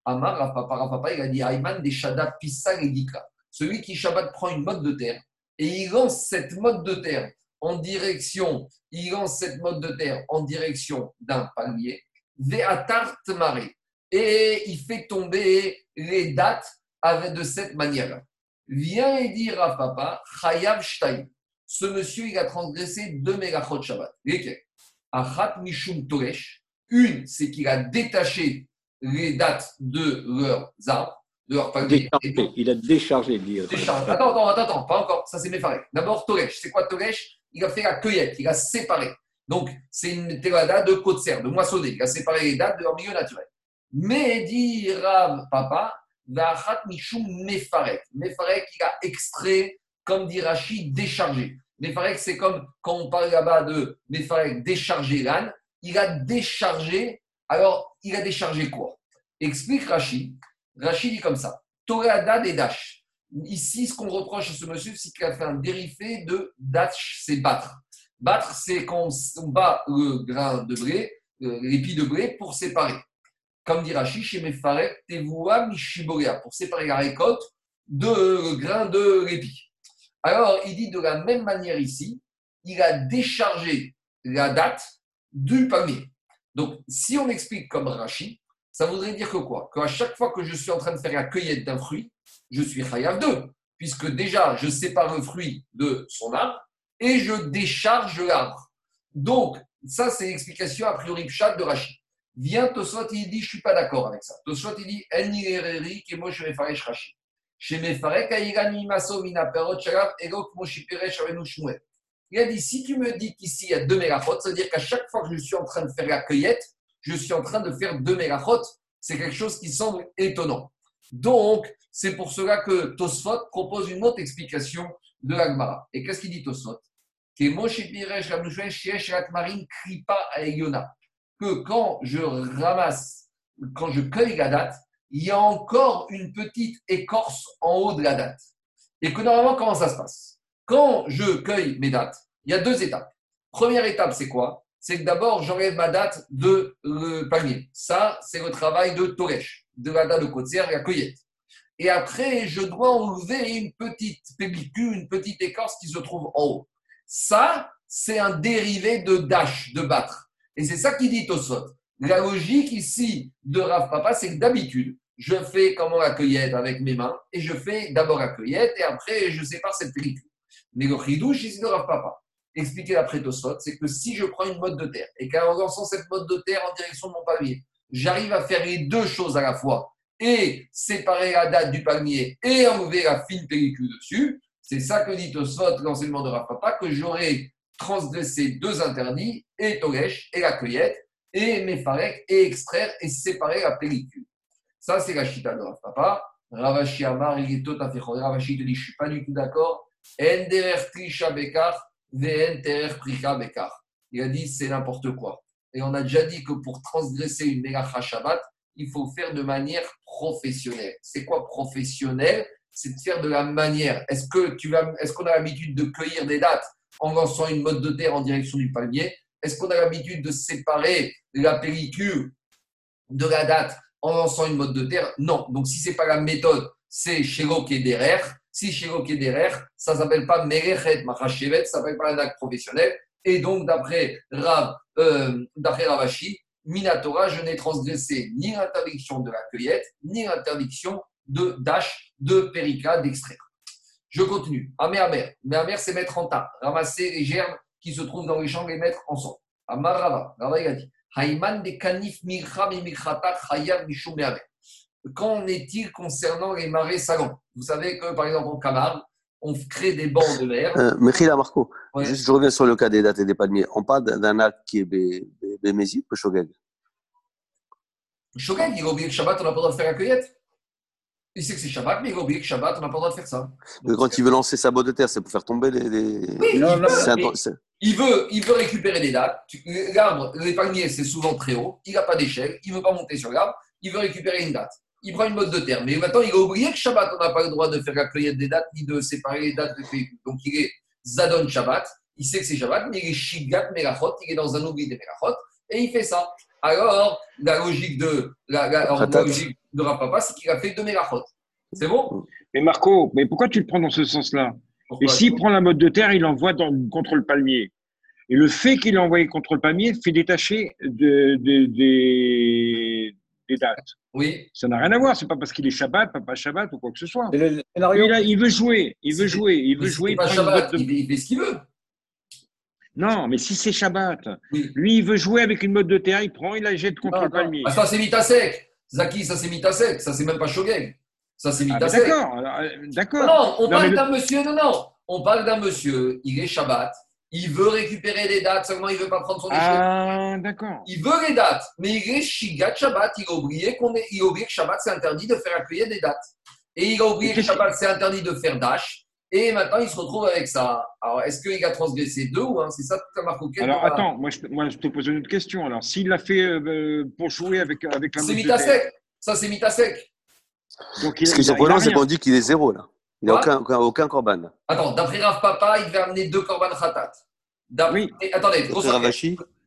Amar, Rafapa, Papa, il a dit Ayman des Shada Pissa et Celui qui Shabbat prend une mode de terre et il lance cette mode de terre en direction, il lance cette mode de terre en direction d'un palmier, Ve'atar Tmare, et il fait tomber les dates avec, de cette manière-là. Viens et dire à papa, Chayav Shtaim. Ce monsieur, il a transgressé deux mégachot Shabbat. Lesquels? Achat Mishum Toresh. Une, c'est qu'il a détaché les dates de leurs arbres, de leurs palmiers. Il a déchargé, dit. Attends, attends, attends, attends, pas encore. Ça, c'est méfaré. D'abord, Toresh. C'est quoi Toresh? Il a fait la cueillette, il a séparé. Donc, c'est une théorie de côte de moissonner. Il a séparé les dates de leur milieu naturel. Mais dit Rav Papa, Vachat Mishum Mefarek. Mefarek, il a extrait, comme dit Rachid, déchargé. Mefarek, c'est comme quand on parle là-bas de Mefarek, décharger l'âne. Il a déchargé. Alors, il a déchargé quoi? Explique Rachid. Rachid dit comme ça Toreada des Dash. Ici, ce qu'on reproche à ce monsieur, c'est qu'il a fait un dérivé de Dash, c'est battre. Battre, c'est quand on bat le grain de blé, euh, l'épi de blé, pour séparer comme dit Rashi, chez Tevoua Mishiboria, pour séparer la récolte de grain de l'épi. Alors, il dit de la même manière ici, il a déchargé la date du palmier. Donc, si on explique comme Rashi, ça voudrait dire que quoi? Qu'à chaque fois que je suis en train de faire la cueillette d'un fruit, je suis Chayav 2, puisque déjà, je sépare le fruit de son arbre et je décharge l'arbre. Donc, ça, c'est l'explication a priori chat de Rashi. Vient Tosot, il dit, je ne suis pas d'accord avec ça. Tosot, il dit, En Nireri, qui moi je vais faire Rashi. Chez Mefarek, Aïgani Maso, Mina Perot, Shalab, Egok, Moshipere, Shavenu Shmuel. Il a dit, si tu me dis qu'ici il y a deux mégachot, ça veut dire qu'à chaque fois que je suis en train de faire la cueillette, je suis en train de faire deux mégachot. C'est quelque chose qui semble étonnant. Donc, c'est pour cela que Tosfot propose une autre explication de l'Agmara. Et qu'est-ce qu'il dit Tosfot Que Moshe Piresh, Rabnushuen, Shiesh, Akmarin, Kripa, Ayona que quand je ramasse, quand je cueille la date, il y a encore une petite écorce en haut de la date. Et que normalement, comment ça se passe? Quand je cueille mes dates, il y a deux étapes. Première étape, c'est quoi? C'est que d'abord, j'enlève ma date de le panier. Ça, c'est le travail de Toresh, de la date de côte la cueillette. Et après, je dois enlever une petite pellicule, une petite écorce qui se trouve en haut. Ça, c'est un dérivé de dash, de battre. Et c'est ça qui dit Tosot. La logique ici de Rav Papa, c'est que d'habitude, je fais comment la cueillette avec mes mains et je fais d'abord la cueillette et après je sépare cette pellicule. Mais le chidouche ici de Rav Papa, expliqué après Tosot, c'est que si je prends une mode de terre et qu'en lançant cette mode de terre en direction de mon palmier, j'arrive à faire les deux choses à la fois et séparer la date du palmier et enlever la fine pellicule dessus, c'est ça que dit Tosot, l'enseignement de Rav Papa, que j'aurai transgresser deux interdits, et Togesh, et la cueillette, et Mefarek, et extraire et séparer la pellicule. Ça, c'est la chita de Papa. Ravashi Amar, il est tout à fait Ravashi te dit, je ne suis pas du tout d'accord. Il a dit, c'est n'importe quoi. Et on a déjà dit que pour transgresser une Melacha Shabbat, il faut faire de manière professionnelle. C'est quoi professionnel C'est de faire de la manière. Est-ce que tu est-ce qu'on a l'habitude de cueillir des dates? En lançant une mode de terre en direction du palmier Est-ce qu'on a l'habitude de séparer la pellicule de la date en lançant une mode de terre? Non. Donc, si ce n'est pas la méthode, c'est chez derrière. Si chez derrière, ça ne s'appelle pas Merechet Machashevet, ça ne s'appelle pas un acte professionnel. Et donc, d'après Rav, euh, Ravashi, Minatora, je n'ai transgressé ni l'interdiction de la cueillette, ni l'interdiction de dash, de périka, d'extraire. Je continue. Amé Mais Amer, c'est mettre en tas, ramasser les germes qui se trouvent dans les champs, les mettre ensemble. Amar Rava, Rava il a dit Haïman de kanif micham et michata chayav mishum Qu'en est-il concernant les marais salants Vous savez que, par exemple, en Camargue, on crée des bancs de mer. Euh, Mechila Marco, juste je reviens sur le cas des dates et des palmiers. On parle d'un acte qui est bémési ou Shogeg? Shogeg, il a oublié que Shabbat, on n'a pas le droit de faire la cueillette il sait que c'est Shabbat, mais il a oublié que Shabbat, on n'a pas le droit de faire ça. mais quand il veut lancer sa botte de terre, c'est pour faire tomber les. Oui, il, veut, il, veut, il, veut, récupérer des dates. L'arbre, les palmiers, c'est souvent très haut. Il n'a pas d'échelle. Il ne veut pas monter sur l'arbre. Il veut récupérer une date. il prend une mode de terre. Mais maintenant, il a oublié que Shabbat, on n'a pas le droit de faire la cueillette des dates ni de séparer les dates de Donc, il est Zadon Shabbat, il sait que c'est Shabbat, mais il est Shigat Merachot, il est dans un oubli des Merachot, et il fait ça. Alors, la logique de, la, la, logique de Rapapa, c'est qu'il a fait deux Merachot. C'est bon? Mais Marco, mais pourquoi tu le prends dans ce sens-là? Et s'il prend la mode de terre, il l'envoie contre le palmier. Et le fait qu'il l'ait envoyé contre le palmier fait détacher de, des, dates. Oui. Ça n'a rien à voir. C'est pas parce qu'il est Shabbat, pas Shabbat ou quoi que ce soit. il, veut jouer. Il veut jouer. Il veut jouer. Pas Shabbat, il, fait ce qu'il veut. Non, mais si c'est Shabbat, lui, il veut jouer avec une mode de terre, il prend, il la jette contre le palmier. Ah, ça, c'est Mitasek. Zaki, ça, c'est Mitasek. Ça, c'est même pas Shogeg. Ça, c'est ah, Mitasek. d'accord, euh, d'accord. Non, on parle d'un monsieur, non, non. On parle d'un monsieur, il est Shabbat, il veut récupérer les dates, seulement il ne veut pas prendre son déchet. Ah, d'accord. Il veut les dates, mais il est Shigat Shabbat. Il a oublié, qu'on est, il a oublié que Shabbat, c'est interdit de faire accueillir des dates. Et il a oublié que Shabbat, c'est interdit de faire dash. Et maintenant, il se retrouve avec ça. Alors, est-ce qu'il a transgressé deux ou un? C'est ça tout à Alors, attends, moi je, moi je, te pose une autre question. Alors, s'il l'a fait euh, pour jouer avec, avec la C'est Mitasek. Ça, c'est Mitasek. Donc, il, Ce qui est c'est qu'on dit qu'il est zéro, là. Il n'y a aucun, aucun, aucun, korban. Attends, d'après Rav Papa, il devait amener deux korban khatat. Oui. attendez,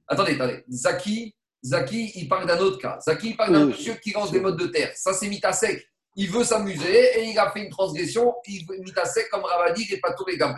attendez, attendez. Zaki, Zaki, il parle d'un autre cas. Zaki, il parle d'un monsieur qui lance des modes de terre. Ça, c'est Mitasek. Il veut s'amuser et il a fait une transgression. Il Mitasek, comme Ravadi, n'est pas tous les gamins.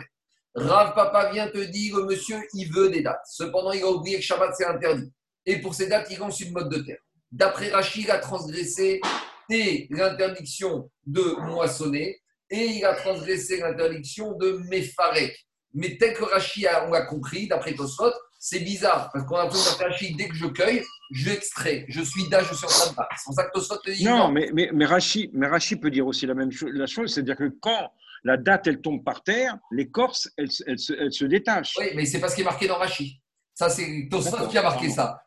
Rav Papa vient te dire, monsieur, il veut des dates. Cependant, il a oublié que Shabbat, c'est interdit. Et pour ces dates, il lance une mode de terre. D'après Rachid, il a transgressé l'interdiction de moissonner et il a transgressé l'interdiction de Mefarek. Mais tel que Rachi on l'a compris, d'après Tosfot, c'est bizarre. Parce qu'on a besoin d'après Rachi, dès que je cueille, je extrais. Je suis d'âge, je suis en train de battre. C'est pour ça que Tosfot te dit. Non, mais, mais, mais, Rachi, mais peut dire aussi la même chose. La chose, c'est-à-dire que quand la date, elle tombe par terre, l'écorce, elle, elle, se, elle se détache. Oui, mais c'est pas ce qui est marqué dans Rachi. Ça, c'est Tosfot qui a marqué ça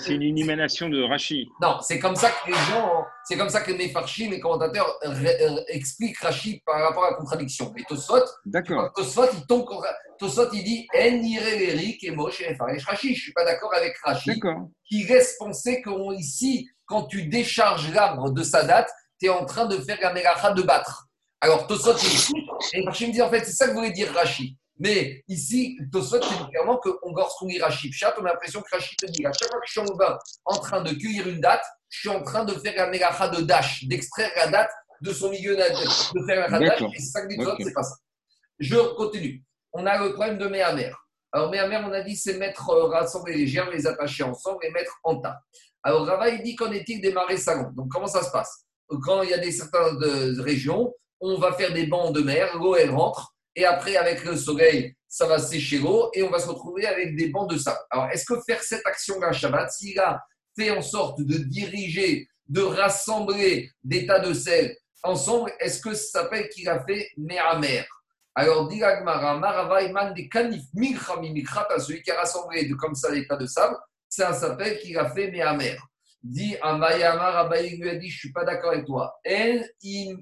c'est une élimination de Rachi. Non, c'est comme ça que les gens, c'est comme ça que les les commentateurs expliquent Rachi par rapport à la contradiction. Et Tosfot. Tosfot, il tombe, Tosfot, il dit En et Moche et Rachi. Je suis pas d'accord avec Rachi, qui laisse penser qu'ici, quand tu décharges l'arbre de sa date, tu es en train de faire la mélacha de battre. Alors Tosfot, il écoute, et dit en fait, c'est ça que voulait dire Rachi. Mais ici, Tosfot dit clairement que lorsqu'on lit Rachid Chat, on a l'impression que Rachid te dit à chaque fois que je suis en bain en train de cueillir une date, je suis en train de faire la mélacha de dash, d'extraire la date de son milieu, de faire la dash, et c'est ça que dit Tosfot, c'est pas ça. Je continue. On a le problème de Méhammer. Alors, Méhammer, on a dit, c'est mettre, euh, rassembler les germes, les attacher ensemble et mettre en tas. Alors, Rava, il dit qu'en est-il des marais salons Donc, comment ça se passe? Quand il y a des certaines de, régions, on va faire des bancs de mer, l'eau, elle rentre, et après, avec le soleil, ça va sécher l'eau et on va se retrouver avec des bancs de sable. Alors, est-ce que faire cette action-là, Shabbat, s'il a fait en sorte de diriger, de rassembler des tas de sel ensemble, est-ce que ça s'appelle qu'il a fait Me'amer Alors, dit Maravaiman des Kanif, à celui qui a rassemblé comme ça des tas de sable, ça s'appelle qu'il a fait Me'amer. Dit Amayamar, Abaye lui a dit Je ne suis pas d'accord avec toi. En, im,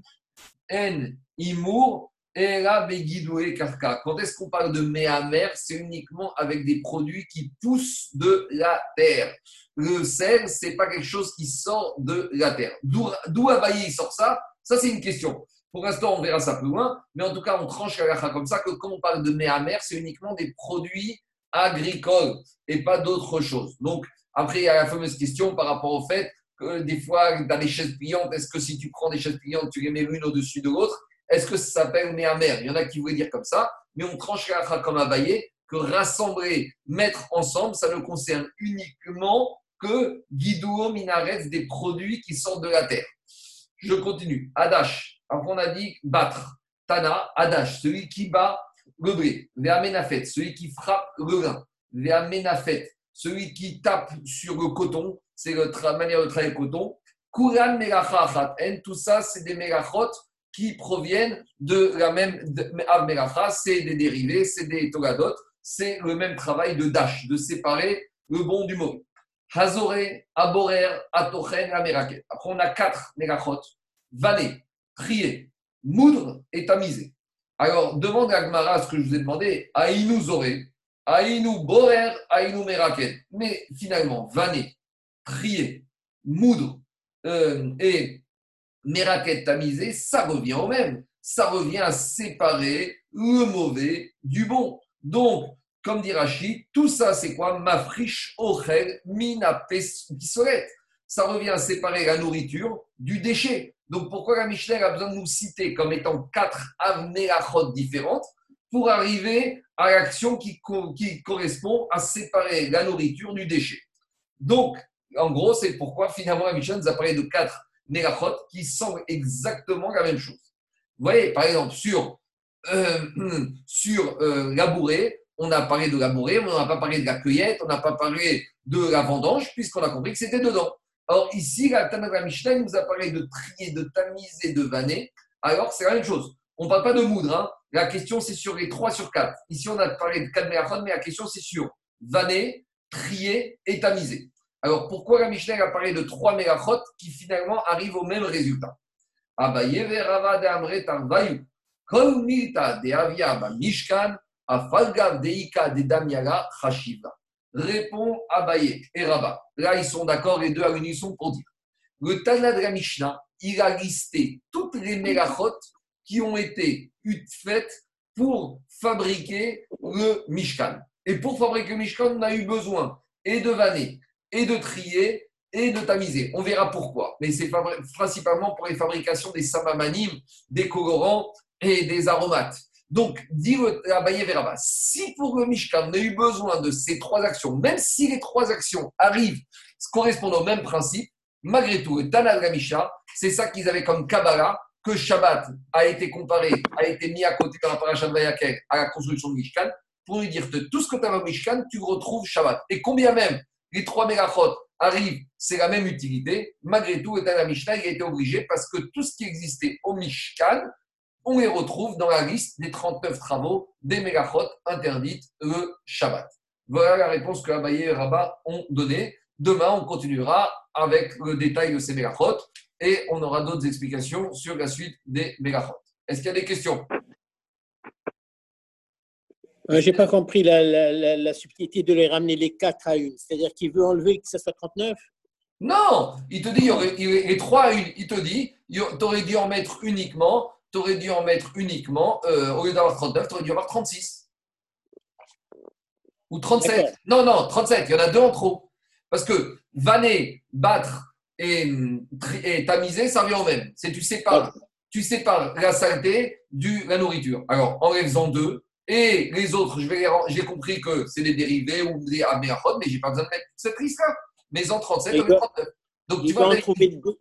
en Imour. Quand est-ce qu'on parle de méamer C'est uniquement avec des produits qui poussent de la terre. Le sel, c'est pas quelque chose qui sort de la terre. D'où Abaye sort ça? Ça, c'est une question. Pour l'instant, on verra ça plus loin. Mais en tout cas, on tranche la comme ça que quand on parle de méamer, c'est uniquement des produits agricoles et pas d'autres choses. Donc, après, il y a la fameuse question par rapport au fait que des fois, dans les chaises pliantes, est-ce que si tu prends des chaises pliantes, tu les mets l'une au-dessus de l'autre? Est-ce que ça s'appelle Méamer Il y en a qui voulaient dire comme ça, mais on tranche la comme Abaye que rassembler, mettre ensemble, ça ne concerne uniquement que Guidouo Minaret des produits qui sortent de la terre. Je continue. Adash. Après, on a dit battre. Tana, Adash, celui qui bat le blé. Véamenafet, celui qui frappe le grain. Véamenafet, celui qui tape sur le coton. C'est la manière de travailler le coton. Kuran Melachachat. Tout ça, c'est des melachot qui proviennent de la même Av c'est des dérivés, c'est des togadot, c'est le même travail de dash, de séparer le bon du mauvais. Hazoré, Aborer, Atochen, Ameraket. Après, on a quatre mégachot valer, trier, moudre et tamiser. Alors, demande à Gmara ce que je vous ai demandé, Aïnou Zoré, Aïnou Borer, Aïnou Meraket. Mais finalement, vaner, trier, moudre euh, et Meraket tamisé, ça revient au même. Ça revient à séparer le mauvais du bon. Donc, comme dit Rachid, tout ça, c'est quoi? Ma friche ochel mina pisolet. Ça revient à séparer la nourriture du déchet. Donc, pourquoi la Mishnah a besoin de nous citer comme étant quatre avnerachot différentes pour arriver à l'action qui, qui correspond à séparer la nourriture du déchet? Donc, en gros, c'est pourquoi finalement la Mishnah nous a parlé de quatre Nerachot qui semblent exactement la même chose. Vous voyez, par exemple, sur, euh, sur euh, labourer, on a parlé de labourer, mais on n'a pas parlé de la cueillette, on n'a pas parlé de la vendange, puisqu'on a compris que c'était dedans. Or, ici, la Tanakh Mishnah nous a parlé de trier, de tamiser, de vanner. Alors, c'est la même chose. On ne parle pas de moudre. Hein. La question, c'est sur les 3 sur 4. Ici, on a parlé de 4 mais la question, c'est sur vanner, trier et tamiser. Alors, pourquoi la Mishnah a parlé de trois mégachot qui finalement arrivent au même résultat? Répond Abaye et Rava. Là, ils sont d'accord les deux à l'unisson pour dire. Le Tana de la Mishnah, il a listé toutes les mégachot qui ont été faites pour fabriquer le Mishkan. Et pour fabriquer le Mishkan, on a eu besoin et de vanner, et de trier et de tamiser. On verra pourquoi. Mais c'est principalement pour les fabrications des samamanim, des colorants et des aromates. Donc, dit Abaye Veraba, si pour le Mishkan, on a eu besoin de ces trois actions, même si les trois actions arrivent, correspondent au même principe, malgré tout, le Tanal c'est ça qu'ils avaient comme Kabbalah, que Shabbat a été comparé, a été mis à côté dans la paracha de à la construction de Mishkan, pour lui dire que tout ce que tu as au Mishkan, tu retrouves Shabbat. Et combien même les trois mégachot arrivent, c'est la même utilité. Malgré tout, la Mishnah, il a été obligé parce que tout ce qui existait au Mishkan, on les retrouve dans la liste des 39 travaux des mégachot interdites le Shabbat. Voilà la réponse que Abaye et Rabat ont donnée. Demain, on continuera avec le détail de ces mégachot et on aura d'autres explications sur la suite des mégachot. Est-ce qu'il y a des questions? Euh, Je n'ai pas compris la, subtilité de les ramener les 4 à 1. C'est-à-dire qu'il veut enlever que ça soit 39 Non Il te dit, les 3 à 1, il te dit, tu aurais dû en mettre uniquement, tu dû en mettre uniquement, euh, au lieu d'avoir 39, tu aurais dû avoir 36. Ou 37. Non, non, 37, il y en a deux en trop. Parce que vanner, battre et, et tamiser, ça revient au même. C'est tu sépares, tu sépares la saleté de la nourriture. Alors, en faisant deux, et les autres, j'ai compris que c'est des dérivés ou des améachot, mais je n'ai pas besoin de mettre cette liste-là. Mais en 37, on 39. Donc, tu vas trouver deux,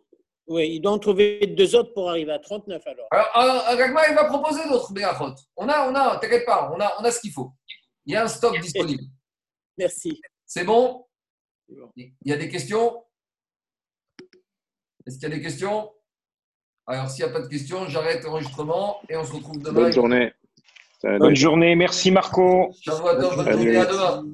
oui, il doit en trouver deux autres pour arriver à 39 alors. Alors, Ragma, il va proposer d'autres Béachot. On a, on a, t'inquiète pas, on a, on a ce qu'il faut. Il y a un stock disponible. Merci. C'est bon? Il y a des questions? Est-ce qu'il y a des questions? Alors, s'il n'y a pas de questions, j'arrête l'enregistrement et on se retrouve demain. Bonne journée. Bonne journée. Merci Marco. Ciao à demain.